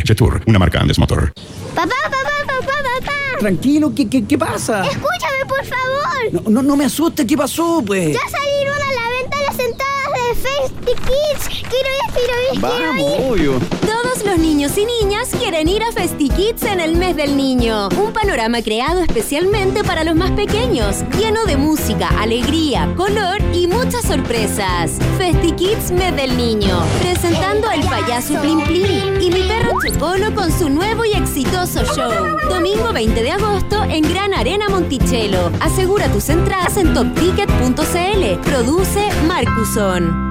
Jetour, una marca Andes Motor. Papá, papá, papá, papá. Tranquilo, ¿qué, qué, qué pasa? Escúchame, por favor. No, no, no me asustes, ¿qué pasó, pues? Ya Festi Kids. Quiero ir, quiero ir, quiero Vamos, ir. obvio. Todos los niños y niñas quieren ir a FestiKids en el mes del niño. Un panorama creado especialmente para los más pequeños, lleno de música, alegría, color y muchas sorpresas. FestiKids mes del niño, presentando al payaso Plim Plim y mi perro Chocolo con su nuevo y exitoso show. Domingo 20 de agosto en Gran Arena Monticello. Asegura tus entradas en topticket.cl. Produce Marcuson.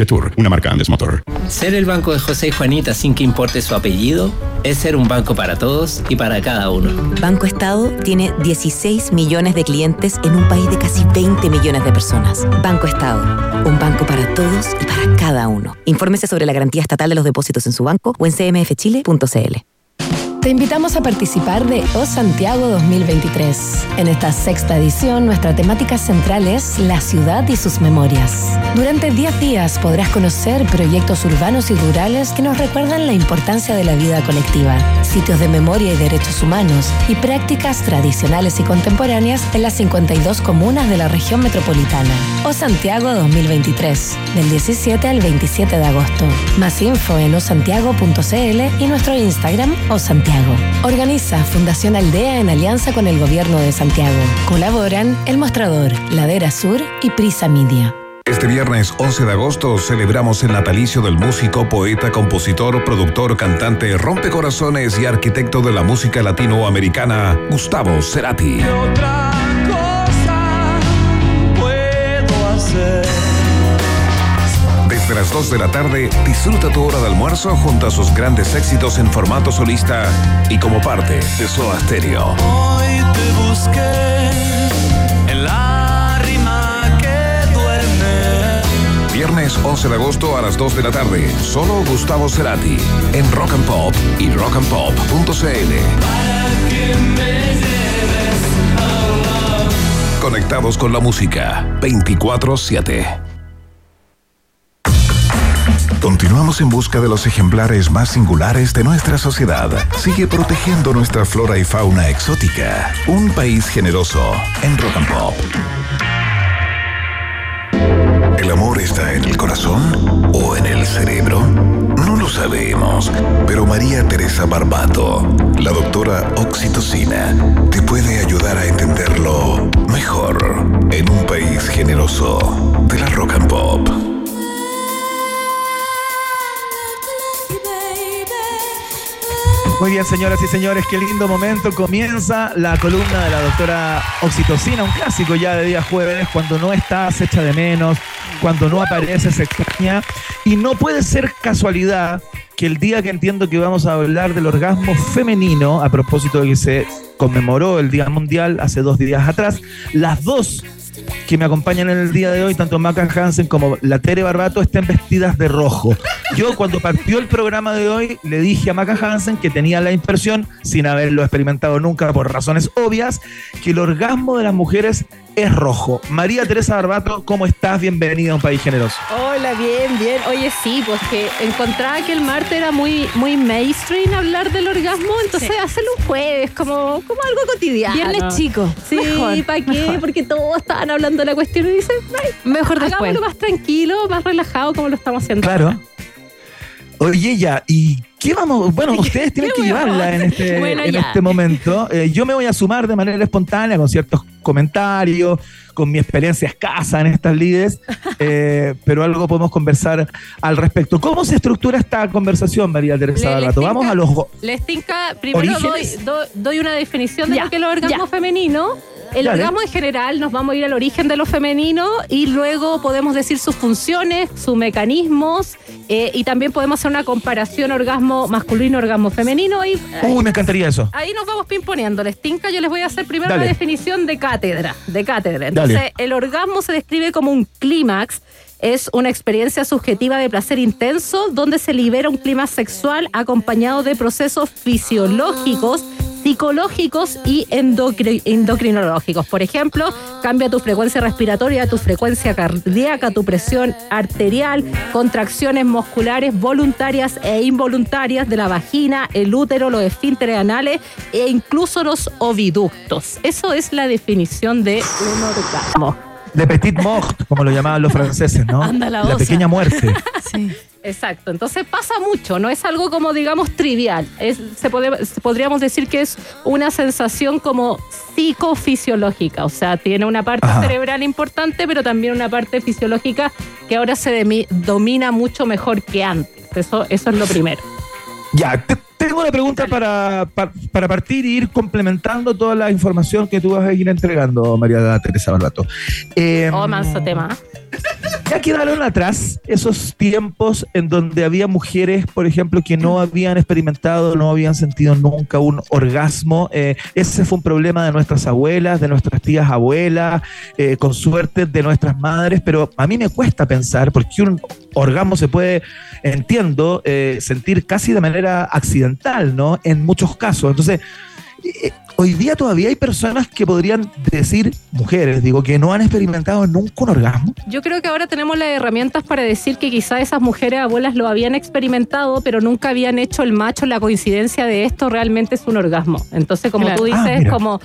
Jetour, una marca Andes Motor. Ser el banco de José y Juanita sin que importe su apellido es ser un banco para todos y para cada uno. Banco Estado tiene 16 millones de clientes en un país de casi 20 millones de personas. Banco Estado, un banco para todos y para cada uno. Infórmese sobre la garantía estatal de los depósitos en su banco o en cmfchile.cl. Te invitamos a participar de O Santiago 2023. En esta sexta edición, nuestra temática central es la ciudad y sus memorias. Durante 10 días podrás conocer proyectos urbanos y rurales que nos recuerdan la importancia de la vida colectiva, sitios de memoria y derechos humanos y prácticas tradicionales y contemporáneas en las 52 comunas de la región metropolitana. O Santiago 2023, del 17 al 27 de agosto. Más info en osantiago.cl y nuestro Instagram o Santiago. Organiza Fundación Aldea en alianza con el Gobierno de Santiago. Colaboran El Mostrador, Ladera Sur y Prisa Media. Este viernes 11 de agosto celebramos el natalicio del músico, poeta, compositor, productor, cantante, rompecorazones y arquitecto de la música latinoamericana, Gustavo Cerati. Desde las 2 de la tarde, disfruta tu hora de almuerzo junto a sus grandes éxitos en formato solista y como parte de Soda Stereo. Hoy te busqué en la rima que duerme. Viernes 11 de agosto a las 2 de la tarde, solo Gustavo Cerati en Rock and Pop y rockandpop.cl. Conectados con la música 24/7. Continuamos en busca de los ejemplares más singulares de nuestra sociedad. Sigue protegiendo nuestra flora y fauna exótica. Un país generoso en Rock and Pop. ¿El amor está en el corazón o en el cerebro? No lo sabemos, pero María Teresa Barbato, la doctora Oxitocina, te puede ayudar a entenderlo mejor en un país generoso de la rock and pop. Muy bien, señoras y señores, qué lindo momento. Comienza la columna de la doctora Oxitocina, un clásico ya de día jueves, cuando no estás hecha de menos, cuando no apareces extraña. Y no puede ser casualidad que el día que entiendo que vamos a hablar del orgasmo femenino, a propósito de que se conmemoró el Día Mundial hace dos días atrás, las dos que me acompañan en el día de hoy, tanto Maca Hansen como la Tere Barbato, estén vestidas de rojo. Yo cuando partió el programa de hoy le dije a Maca Hansen que tenía la impresión, sin haberlo experimentado nunca por razones obvias, que el orgasmo de las mujeres es rojo. María Teresa Barbato, ¿cómo estás? Bienvenida a un país generoso. Hola, bien, bien. Oye, sí, pues que encontraba que el martes era muy, muy mainstream hablar del orgasmo, entonces hacerlo un jueves, como, como algo cotidiano. Viernes chico. Sí, Mejor, ¿para qué? mejor. Porque todos estaban hablando de la cuestión y dicen, "Ay, Mejor después. hagámoslo más tranquilo, más relajado como lo estamos haciendo. Claro. Oye, ya, ¿y qué vamos? Bueno, ustedes tienen que ¿Qué vamos a llevarla en este, Bueno, en este momento. Eh, yo me voy a sumar de manera espontánea con ciertos comentarios, con mi experiencia escasa en estas lides, eh, pero algo podemos conversar al respecto. ¿Cómo se estructura esta conversación, María Teresa Barbato? Vamos a los... go- Les tinca, primero doy, una definición de Ya, lo que es el orgasmo ya. femenino. El Dale. orgasmo en general, nos vamos a ir al origen de lo femenino y luego podemos decir sus funciones, sus mecanismos eh, y también podemos hacer una comparación orgasmo masculino, orgasmo femenino y Uy, me encantaría eso. ahí nos vamos pimponeando. Les tinca, yo les voy a hacer primero Dale. la definición de cátedra. De cátedra. Entonces, Dale. el orgasmo se describe como un clímax es una experiencia subjetiva de placer intenso donde se libera un clima sexual acompañado de procesos fisiológicos psicológicos y endocri- endocrinológicos. Por ejemplo, cambia tu frecuencia respiratoria, tu frecuencia cardíaca, tu presión arterial, contracciones musculares voluntarias e involuntarias de la vagina, el útero, los esfínteres anales e incluso los oviductos. Eso es la definición de un orgasmo. De petit mort, como lo llamaban los franceses, ¿no? Anda la osa. pequeña muerte. Exacto, entonces pasa mucho, no es algo como digamos trivial, es, se puede- podríamos decir que es una sensación como psicofisiológica, o sea, tiene una parte Ajá. cerebral importante, pero también una parte fisiológica que ahora se domina mucho mejor que antes, eso, eso es lo primero. Ya, te- tengo una pregunta para, pa- para partir e ir complementando toda la información que tú vas a ir entregando, María Teresa Barbato. Eh, Oh, manso tema. Ya quedaron atrás esos tiempos en donde había mujeres, por ejemplo, que no habían experimentado, no habían sentido nunca un orgasmo. Eh, ese fue un problema de nuestras abuelas, de nuestras tías abuelas, eh, con suerte de nuestras madres, pero a mí me cuesta pensar porque un orgasmo se puede, entiendo, eh, sentir casi de manera accidental, ¿no? En muchos casos. Entonces, eh, hoy día todavía hay personas que podrían decir, mujeres, digo, que no han experimentado nunca un orgasmo. Yo creo que ahora tenemos las herramientas para decir que quizá esas mujeres abuelas lo habían experimentado, pero nunca habían hecho el macho la coincidencia de esto realmente es un orgasmo. Entonces, como Claro. tú Ah, dices, mira. como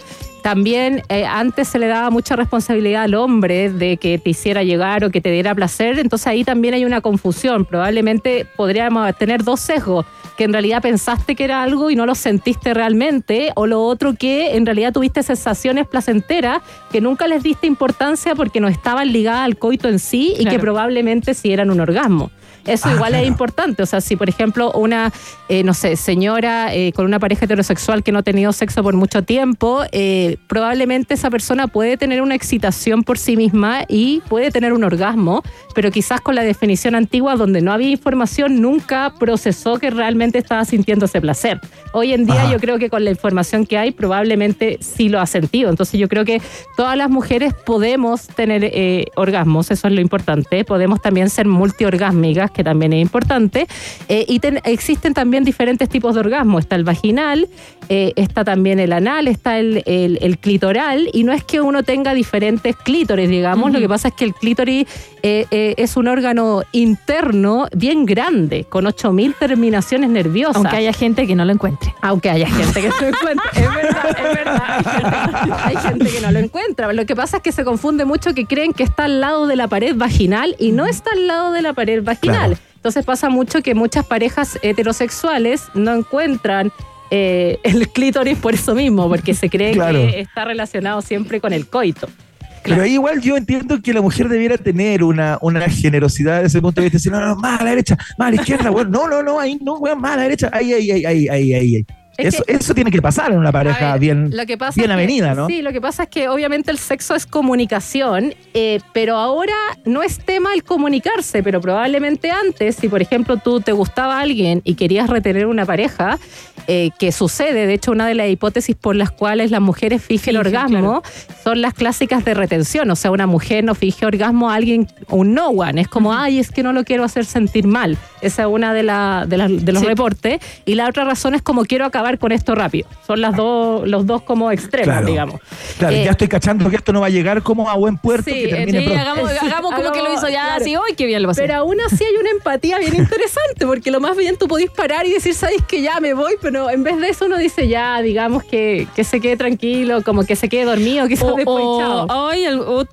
también eh, antes se le daba mucha responsabilidad al hombre de que te hiciera llegar o que te diera placer, entonces ahí también hay una confusión. Probablemente podríamos tener dos sesgos, que en realidad pensaste que era algo y no lo sentiste realmente, o lo otro que en realidad tuviste sensaciones placenteras que nunca les diste importancia porque no estaban ligadas al coito en sí y que probablemente sí eran un orgasmo. Eso Ah, igual es claro. importante. O sea, si por ejemplo una, eh, no sé, señora eh, con una pareja heterosexual que no ha tenido sexo por mucho tiempo, eh, probablemente esa persona puede tener una excitación por sí misma y puede tener un orgasmo, pero quizás con la definición antigua donde no había información nunca procesó que realmente estaba sintiendo ese placer. Hoy en día Ajá. yo creo que con la información que hay probablemente sí lo ha sentido. Entonces yo creo que todas las mujeres podemos tener eh, orgasmos, eso es lo importante. Podemos también ser multiorgásmicas, que también es importante. Eh, y ten- existen también diferentes tipos de orgasmo. Está el vaginal, eh, está también el anal, está el, el- el clitoral. Y no es que uno tenga diferentes clítores, digamos. Lo que pasa es que el clítoris eh, eh, es un órgano interno bien grande, con 8.000 terminaciones nerviosas. Aunque haya gente que no lo encuentre. Aunque haya gente que no lo encuentre. Es verdad, es verdad. Hay gente que no lo encuentra. Lo que pasa es que se confunde mucho que creen que está al lado de la pared vaginal y no está al lado de la pared vaginal. Claro. Entonces pasa mucho que muchas parejas heterosexuales no encuentran eh, el clítoris por eso mismo, porque se cree Claro. que está relacionado siempre con el coito. Pero ahí igual yo entiendo que la mujer debiera tener una, una generosidad desde ese punto de vista. Decir, no, no, más a la derecha, más a la izquierda, weón. No, no, no, ahí no, weón, más a la derecha. Ahí, ahí, ahí, ahí, ahí, ahí. Es Eso, que- eso tiene que pasar en una pareja A ver, bien, lo que pasa bien es que- avenida, ¿no? Sí, lo que pasa es que obviamente el sexo es comunicación, eh, pero ahora no es tema el comunicarse, pero probablemente antes, si por ejemplo tú te gustaba alguien y querías retener una pareja, eh, que sucede, de hecho una de las hipótesis por las cuales las mujeres fingen el orgasmo son las clásicas de retención, o sea, una mujer no finge orgasmo a alguien, un no one, es como, ay, es que no lo quiero hacer sentir mal, esa es una de, la- de, las- de los Sí. reportes, y la otra razón es como quiero acabar con esto rápido, son las dos, los dos como extremos, Claro. digamos. Claro, Eh, ya estoy cachando que esto no va a llegar como a buen puerto, Sí, que termine sí, pronto. hagamos, hagamos como que lo hizo ya Claro. así, hoy qué bien lo pasé. Pero aún así hay una empatía bien interesante, porque lo más bien tú podés parar y decir, sabes que ya me voy, pero en vez de eso uno dice, ya, digamos que, que se quede tranquilo, como que se quede dormido, quizás o, después, o- chao. hay al- o-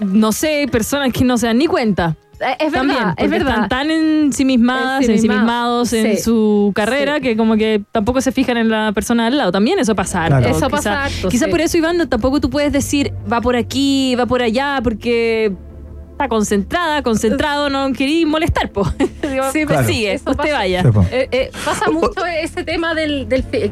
no sé, personas que no se dan ni cuenta. Eh, Es verdad, También, es verdad. Están tan ensimismadas, Ensimismados, ensimismados en sí. su carrera que como que tampoco se fijan en la persona al lado. También eso pasa. Claro. Eso Quizá- pasa harto, Quizá sí. por eso, Iván, no, tampoco tú puedes decir va por aquí, va por allá, porque está concentrada, concentrado, no querí molestar, po. Digo, Sí, Claro. sigue, Eso usted pasa. vaya. Eh, eh, pasa mucho ese tema del,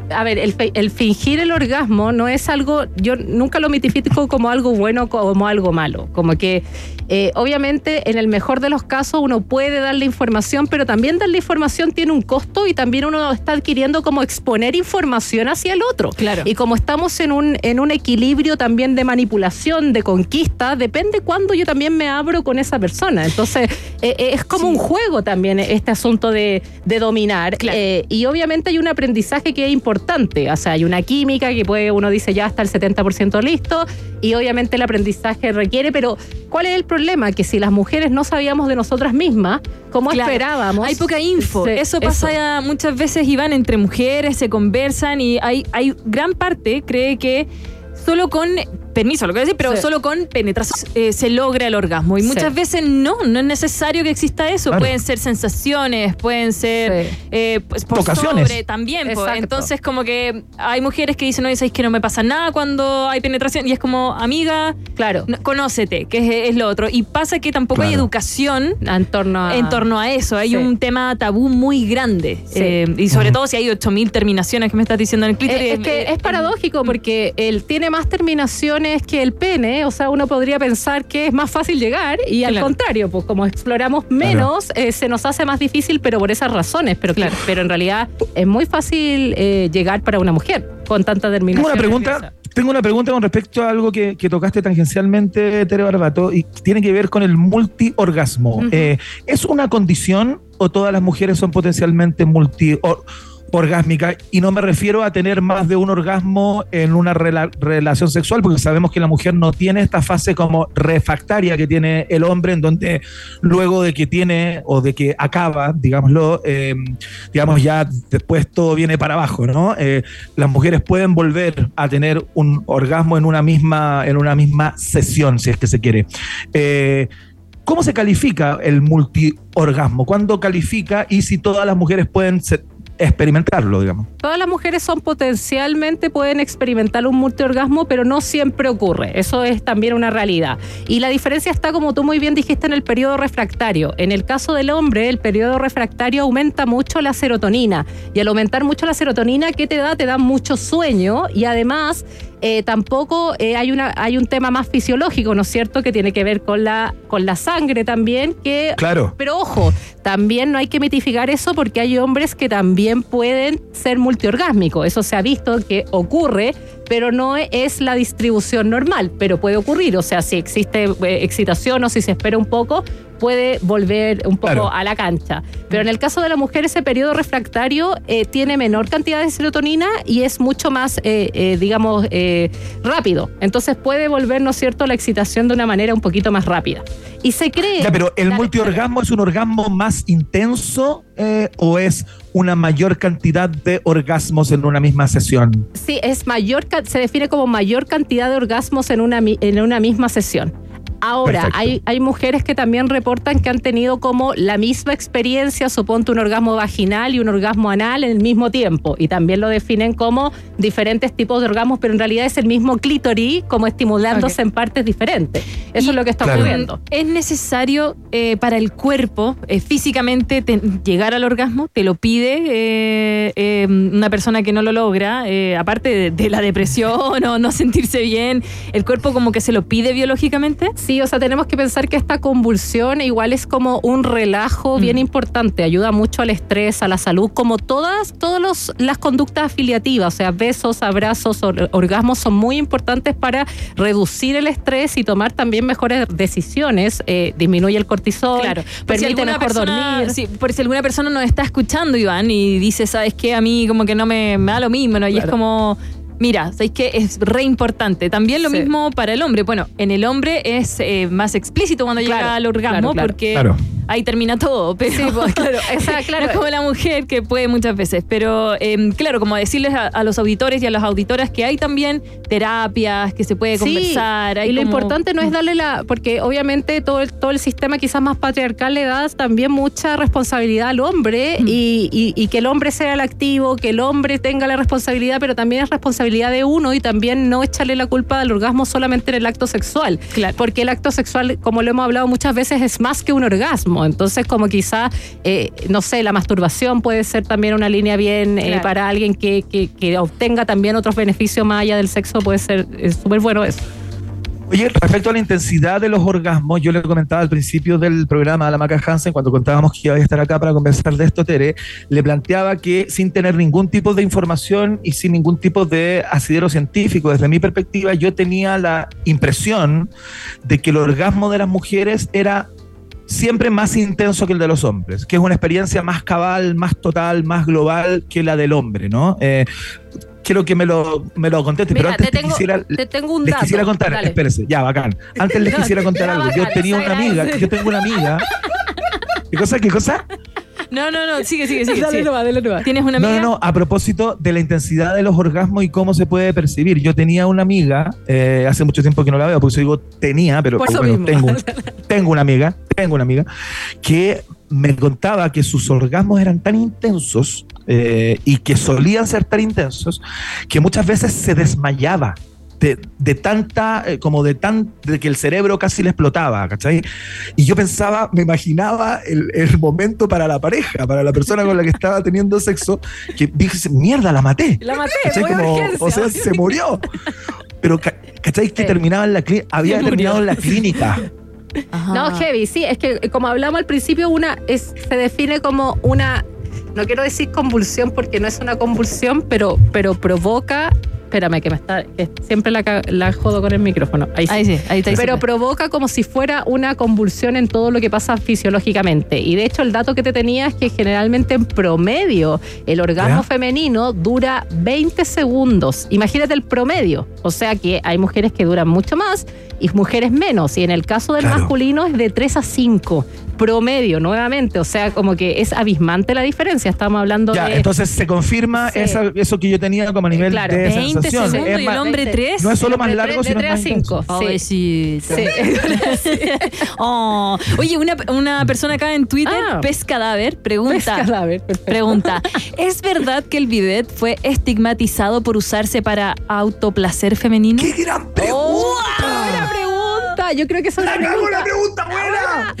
a ver, el, el fingir el orgasmo no es algo, yo nunca lo mitifico como algo bueno o como algo malo, como que eh, obviamente en el mejor de los casos uno puede darle información, pero también darle información tiene un costo y también uno está adquiriendo como exponer información hacia el otro. Claro. Y como estamos en un, en un equilibrio también de manipulación, de conquista, depende cuándo yo también me abro con esa persona. Entonces, eh, eh, es como un juego también este asunto de, de dominar. Eh, y obviamente hay un aprendizaje que es importante. O sea, hay una química que puede, uno dice ya está el 70% listo. Y obviamente el aprendizaje requiere, pero ¿cuál es el problema? Que si las mujeres no sabíamos de nosotras mismas, ¿cómo Claro. esperábamos? Hay poca info. Sí, eso pasa muchas veces y van entre mujeres, se conversan y hay, hay gran parte cree que solo con permiso, lo que voy a decir, pero Sí. solo con penetración eh, se logra el orgasmo. Y Sí. muchas veces no, no es necesario que exista eso. Claro. Pueden ser sensaciones, pueden ser Sí. eh, pues, por Vocaciones. sobre también. Entonces, como que hay mujeres que dicen, oye, ¿sabéis que no me pasa nada cuando hay penetración? Y es como, amiga, Claro. no- conócete, que es, es lo otro. Y pasa que tampoco hay educación En torno a. en torno a eso. Hay Sí. un tema tabú muy grande. Sí. Eh, y sobre todo si hay 8000 terminaciones que me estás diciendo en el clítoris. Es que es paradójico porque él tiene más terminaciones que el pene, o sea, uno podría pensar que es más fácil llegar y al Claro. contrario, pues como exploramos menos, eh, se nos hace más difícil, pero por esas razones, pero, Claro. pero en realidad es muy fácil eh, llegar para una mujer con tanta Tengo terminación. una pregunta. Tengo una pregunta con respecto a algo que, que tocaste tangencialmente, Tere Barbato, y tiene que ver con el multiorgasmo. Eh, ¿Es una condición o todas las mujeres son potencialmente multiorgásmicas? Y no me refiero a tener más de un orgasmo en una rela- relación sexual, porque sabemos que la mujer no tiene esta fase como refractaria que tiene el hombre, en donde luego de que tiene o de que acaba, digámoslo, eh, digamos ya después todo viene para abajo, ¿no? Eh, las mujeres pueden volver a tener un orgasmo en una misma, en una misma sesión, si es que se quiere. Eh, ¿Cómo se califica el multiorgasmo? ¿Cuándo califica y si todas las mujeres pueden experimentarlo, digamos? Todas las mujeres son potencialmente, pueden experimentar un multiorgasmo, pero no siempre ocurre. Eso es también una realidad. Y la diferencia está, como tú muy bien dijiste, en el periodo refractario. En el caso del hombre, el periodo refractario aumenta mucho la serotonina. Y al aumentar mucho la serotonina, ¿qué te da? Te da mucho sueño y además eh, tampoco eh, hay, una, hay un tema más fisiológico, ¿no es cierto?, que tiene que ver con la, con la sangre también, que Claro. pero ojo, también no hay que mitificar eso porque hay hombres que también pueden ser multiorgásmicos. Eso se ha visto que ocurre, pero no es la distribución normal, pero puede ocurrir. O sea, si existe eh, excitación o si se espera un poco, puede volver un poco Claro. a la cancha. Pero en el caso de la mujer, ese periodo refractario eh, tiene menor cantidad de serotonina y es mucho más, eh, eh, digamos, rápido. Entonces puede volver, ¿no es cierto?, la excitación de una manera un poquito más rápida. Y se cree... Ya, pero ¿el multiorgasmo es un orgasmo más intenso eh, o es una mayor cantidad de orgasmos en una misma sesión? Sí, es mayor, se define como mayor cantidad de orgasmos en una, en una misma sesión. Ahora, hay, hay mujeres que también reportan que han tenido como la misma experiencia, suponte un orgasmo vaginal y un orgasmo anal en el mismo tiempo. Y también lo definen como diferentes tipos de orgasmos, pero en realidad es el mismo clítoris como estimulándose en partes diferentes. Eso es lo que está Claro. ocurriendo. ¿Es necesario eh, para el cuerpo eh, físicamente te- llegar al orgasmo? ¿Te lo pide eh, eh, una persona que no lo logra? Eh, aparte de, de la depresión o no sentirse bien, ¿el cuerpo como que se lo pide biológicamente? Sí, o sea, tenemos que pensar que esta convulsión igual es como un relajo bien importante, ayuda mucho al estrés, a la salud, como todas, todas las conductas afiliativas, o sea, besos, abrazos, or- orgasmos son muy importantes para reducir el estrés y tomar también mejores decisiones, eh, disminuye el cortisol, Claro, si permite alguna mejor persona, dormir. sí, por si alguna persona nos está escuchando, Iván, y dice, ¿sabes qué? A mí como que no me, me da lo mismo, ¿no? Y es como, mira, ¿sabes qué? Es re importante. También lo Sí. mismo para el hombre. Bueno, en el hombre es eh, más explícito cuando Claro, llega al orgasmo claro, claro. porque Claro. ahí termina todo. Pero Sí, pues, claro, esa- claro. no es como la mujer que puede muchas veces. Pero eh, claro, como decirles a, a los auditores y a las auditoras que hay también terapias, que se puede Sí, conversar. hay y lo como- importante no es darle la, porque obviamente todo el, todo el sistema quizás más patriarcal le da también mucha responsabilidad al hombre Mm. y, y- y que el hombre sea el activo, que el hombre tenga la responsabilidad, pero también es responsabilidad de uno y también no echarle la culpa del orgasmo solamente en el acto sexual. Claro. Porque el acto sexual, como lo hemos hablado muchas veces, es más que un orgasmo. Entonces, como quizá, eh, no sé, la masturbación puede ser también una línea bien eh, para alguien que, que- que obtenga también otros beneficios más allá del sexo, puede ser súper bueno eso. Oye, respecto a la intensidad de los orgasmos, yo le comentaba al principio del programa a la Maca Hansen, cuando contábamos que iba a estar acá para conversar de esto, Tere, le planteaba que sin tener ningún tipo de información y sin ningún tipo de asidero científico, desde mi perspectiva, yo tenía la impresión de que el orgasmo de las mujeres era siempre más intenso que el de los hombres, que es una experiencia más cabal, más total, más global que la del hombre, ¿no? Eh, quiero que me lo, me lo conteste, pero antes te tengo, quisiera, te tengo un les dato. quisiera contar, Dale. espérese, ya, bacán. Antes les No, quisiera contar algo. Yo tenía una amiga, yo tengo una amiga. ¿Qué cosa? ¿Qué cosa? No, no, no, sigue, sigue, sigue. Dale nomás, dale nomás. ¿Tienes una amiga? no, no, a propósito de la intensidad de los orgasmos y cómo se puede percibir. Yo tenía una amiga, eh, hace mucho tiempo que no la veo, por eso digo tenía, pero bueno, mismo. tengo, tengo una amiga, tengo una amiga, que me contaba que sus orgasmos eran tan intensos eh, y que solían ser tan intensos que muchas veces se desmayaba. De, de tanta, eh, como de tan, de que el cerebro casi le explotaba, ¿cachai? Y yo pensaba, me imaginaba el, el momento para la pareja, para la persona con la que estaba teniendo sexo, que dije, mierda, la maté. La maté, Como, o sea, se murió. Pero, ca- ¿cachai? Que Sí. terminaba en la clínica, había Se murió. terminado en la clínica. No, heavy, sí, es que eh, como hablamos al principio, una es, se define como una, no quiero decir convulsión porque no es una convulsión, pero, pero provoca, espérame que me está, que siempre la, la jodo con el micrófono. Ahí sí. Ahí sí, ahí está. ahí Pero sí. provoca como si fuera una convulsión en todo lo que pasa fisiológicamente. Y de hecho el dato que te tenía es que generalmente en promedio el orgasmo ¿Ya? femenino dura 20 segundos. Imagínate el promedio. O sea que hay mujeres que duran mucho más y mujeres menos. Y en el caso del Claro. masculino es de 3 a 5. Promedio, nuevamente. O sea, como que es abismante la diferencia. Estamos hablando Ya, de... entonces se confirma Sí. esa- eso que yo tenía como a nivel claro, de 20 sensación. segundos Es y el hombre 3. no es solo más largo, tres- sino de 3 a más 5. intenso. Sí. Sí. Oh. Oye, una, una persona acá en Twitter, Ah. Pez Cadáver, pregunta. Pez cadáver, perfecto. Pregunta, ¿es verdad que el bidet fue estigmatizado por usarse para autoplacer femenino? ¡Qué gran pregunta! Yo creo que es una ¡La cago pregunta. buena!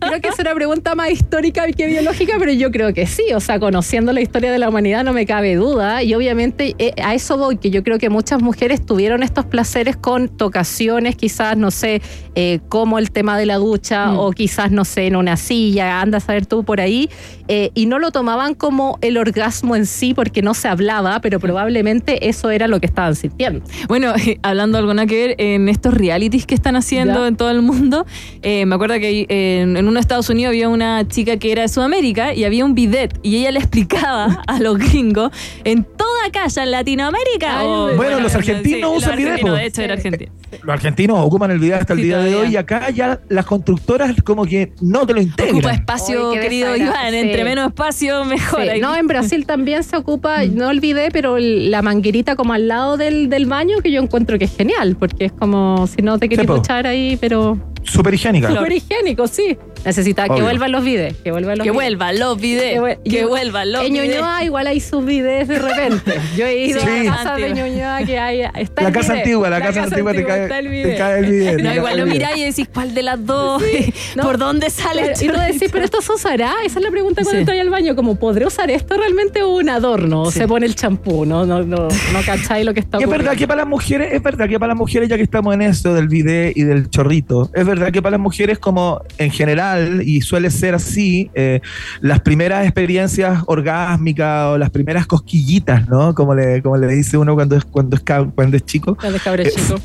Creo que es una pregunta más histórica que biológica, pero yo creo que sí. O sea, conociendo la historia de la humanidad no me cabe duda. Y obviamente eh, a eso voy, que yo creo que muchas mujeres tuvieron estos placeres con tocaciones, quizás, no sé, eh, como el tema de la ducha Mm. o quizás, no sé, en una silla, anda a saber tú por ahí. eh, y no lo tomaban como el orgasmo en sí porque no se hablaba, pero probablemente eso era lo que estaban sintiendo. Bueno, hablando algo nada que ver, en estos realities que están haciendo En todo el mundo, eh, me acuerdo que eh, en, en uno de Estados Unidos había una chica que era de Sudamérica y había un bidet y ella le explicaba a los gringos en toda casa en Latinoamérica. Ay, o- Bueno, los argentinos usan bidet, argentinos, po. De hecho, era argentino. Los argentinos ocupan el video hasta el Sí, día de hoy y acá ya las constructoras como que no te lo integran. Ocupa espacio, querido Iván. Entre menos espacio, mejor. Sí, Ahí- No, en Brasil también se ocupa, no olvidé, pero la manguerita como al lado del, del baño, que yo encuentro que es genial, porque es como si no te quieres po. duchar pero Súper higiénica. súper higiénico, sí. Necesita que vuelvan los videos, que vuelvan los que videos. vuelvan los Que vuel- Que vuelvan los En. Ñuñoa igual hay sus videos de repente. Yo he ido Sí. a la casa de Antigua. Ñuñoa que hay. Está La el casa antigua, la, casa, antigua, te, cae, el te video. cae el video. te No, igual lo miráis y decís, ¿cuál de las dos? no. ¿Por dónde sale Claro, el y tú decís, pero esto se usará. Esa es la pregunta cuando Sí. entras al baño. Como, ¿podré usar esto realmente o un adorno? O Sí. se pone el champú, ¿no? No, no, no cacháis lo que está Y es ocurriendo. verdad que para las mujeres, es verdad que para las mujeres, ya que estamos en eso del bidet y del chorrito, es verdad que para las mujeres, como en general, y suele ser así, eh, las primeras experiencias orgásmicas o las primeras cosquillitas, ¿no? Como le, como le dice uno cuando es, cuando es, cuando es chico, Cuando es cabro Eh, chico.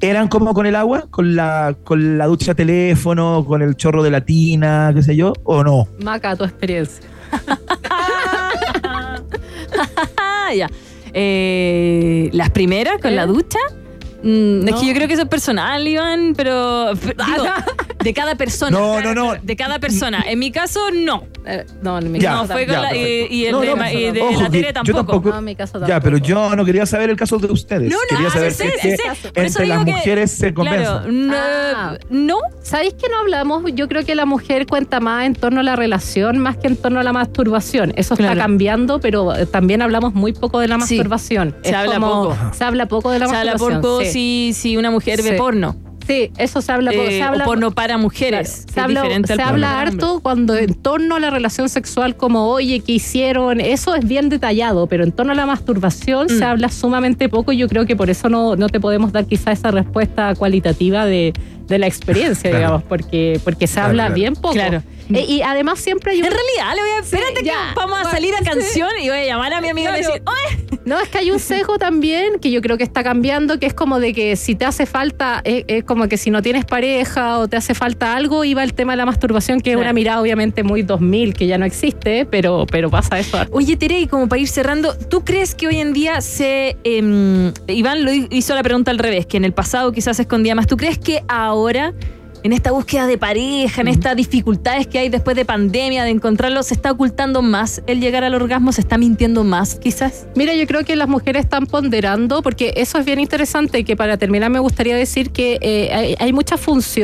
eran como con el agua, con la, con la ducha teléfono, con el chorro de la tina, qué sé yo, o no. Maca, tu experiencia. Ya. Eh, las primeras con ¿Eh? la ducha. Mm, Es No. que yo creo que eso es personal, Iván, pero f- digo, de cada persona. No, no, no. De cada persona. En mi caso, no. Eh, no, en mi Ya, no, caso fue con ya, la, y, y el No, de, no, y de ojo, la tele yo tampoco. tampoco- No, en mi caso Ya, tampoco. pero yo no quería saber el caso de ustedes. No, no, quería saber ese- si es que eso entre las digo que- mujeres se compensa. Claro, no, Ah. no. ¿Sabéis que no hablamos? Yo creo que la mujer cuenta más en torno a la relación más que en torno a la masturbación. Eso está Claro. cambiando, pero también hablamos muy poco de la Sí. masturbación. Se habla como- poco. Se habla poco de la Se habla masturbación. poco sí. Si, si una mujer ve porno. Sí, eso se habla, Eh, se habla o porno para mujeres. Se habla, diferente se porno habla harto cuando en torno a la relación sexual como, oye, ¿qué hicieron? Eso es bien detallado, pero en torno a la masturbación Mm. se habla sumamente poco y yo creo que por eso no, no te podemos dar quizá esa respuesta cualitativa de, de la experiencia, Claro. digamos, porque, porque se Claro, habla claro. bien poco. Claro. Eh, y además siempre hay un... En realidad, le voy a. Espérate ya, que vamos a salir a sí. canción y voy a llamar a mi amiga y le Claro. a decir, ¡Oye! No, es que hay un sesgo también que yo creo que está cambiando, que es como de que si te hace falta, es, es como que si no tienes pareja o te hace falta algo, iba el tema de la masturbación, que es una mirada obviamente muy 2000, que ya no existe, pero, pero pasa eso. Oye, Tere, y como para ir cerrando, ¿tú crees que hoy en día se. em, Iván lo hi- hizo la pregunta al revés, que en el pasado quizás se escondía más. ¿Tú crees que ahora, en esta búsqueda de pareja, en estas dificultades que hay después de pandemia, de encontrarlo, se está ocultando más el llegar al orgasmo? ¿Se está mintiendo más, quizás? Mira, yo creo que las mujeres están ponderando, porque eso es bien interesante, que para terminar me gustaría decir que eh, hay, hay muchas funciones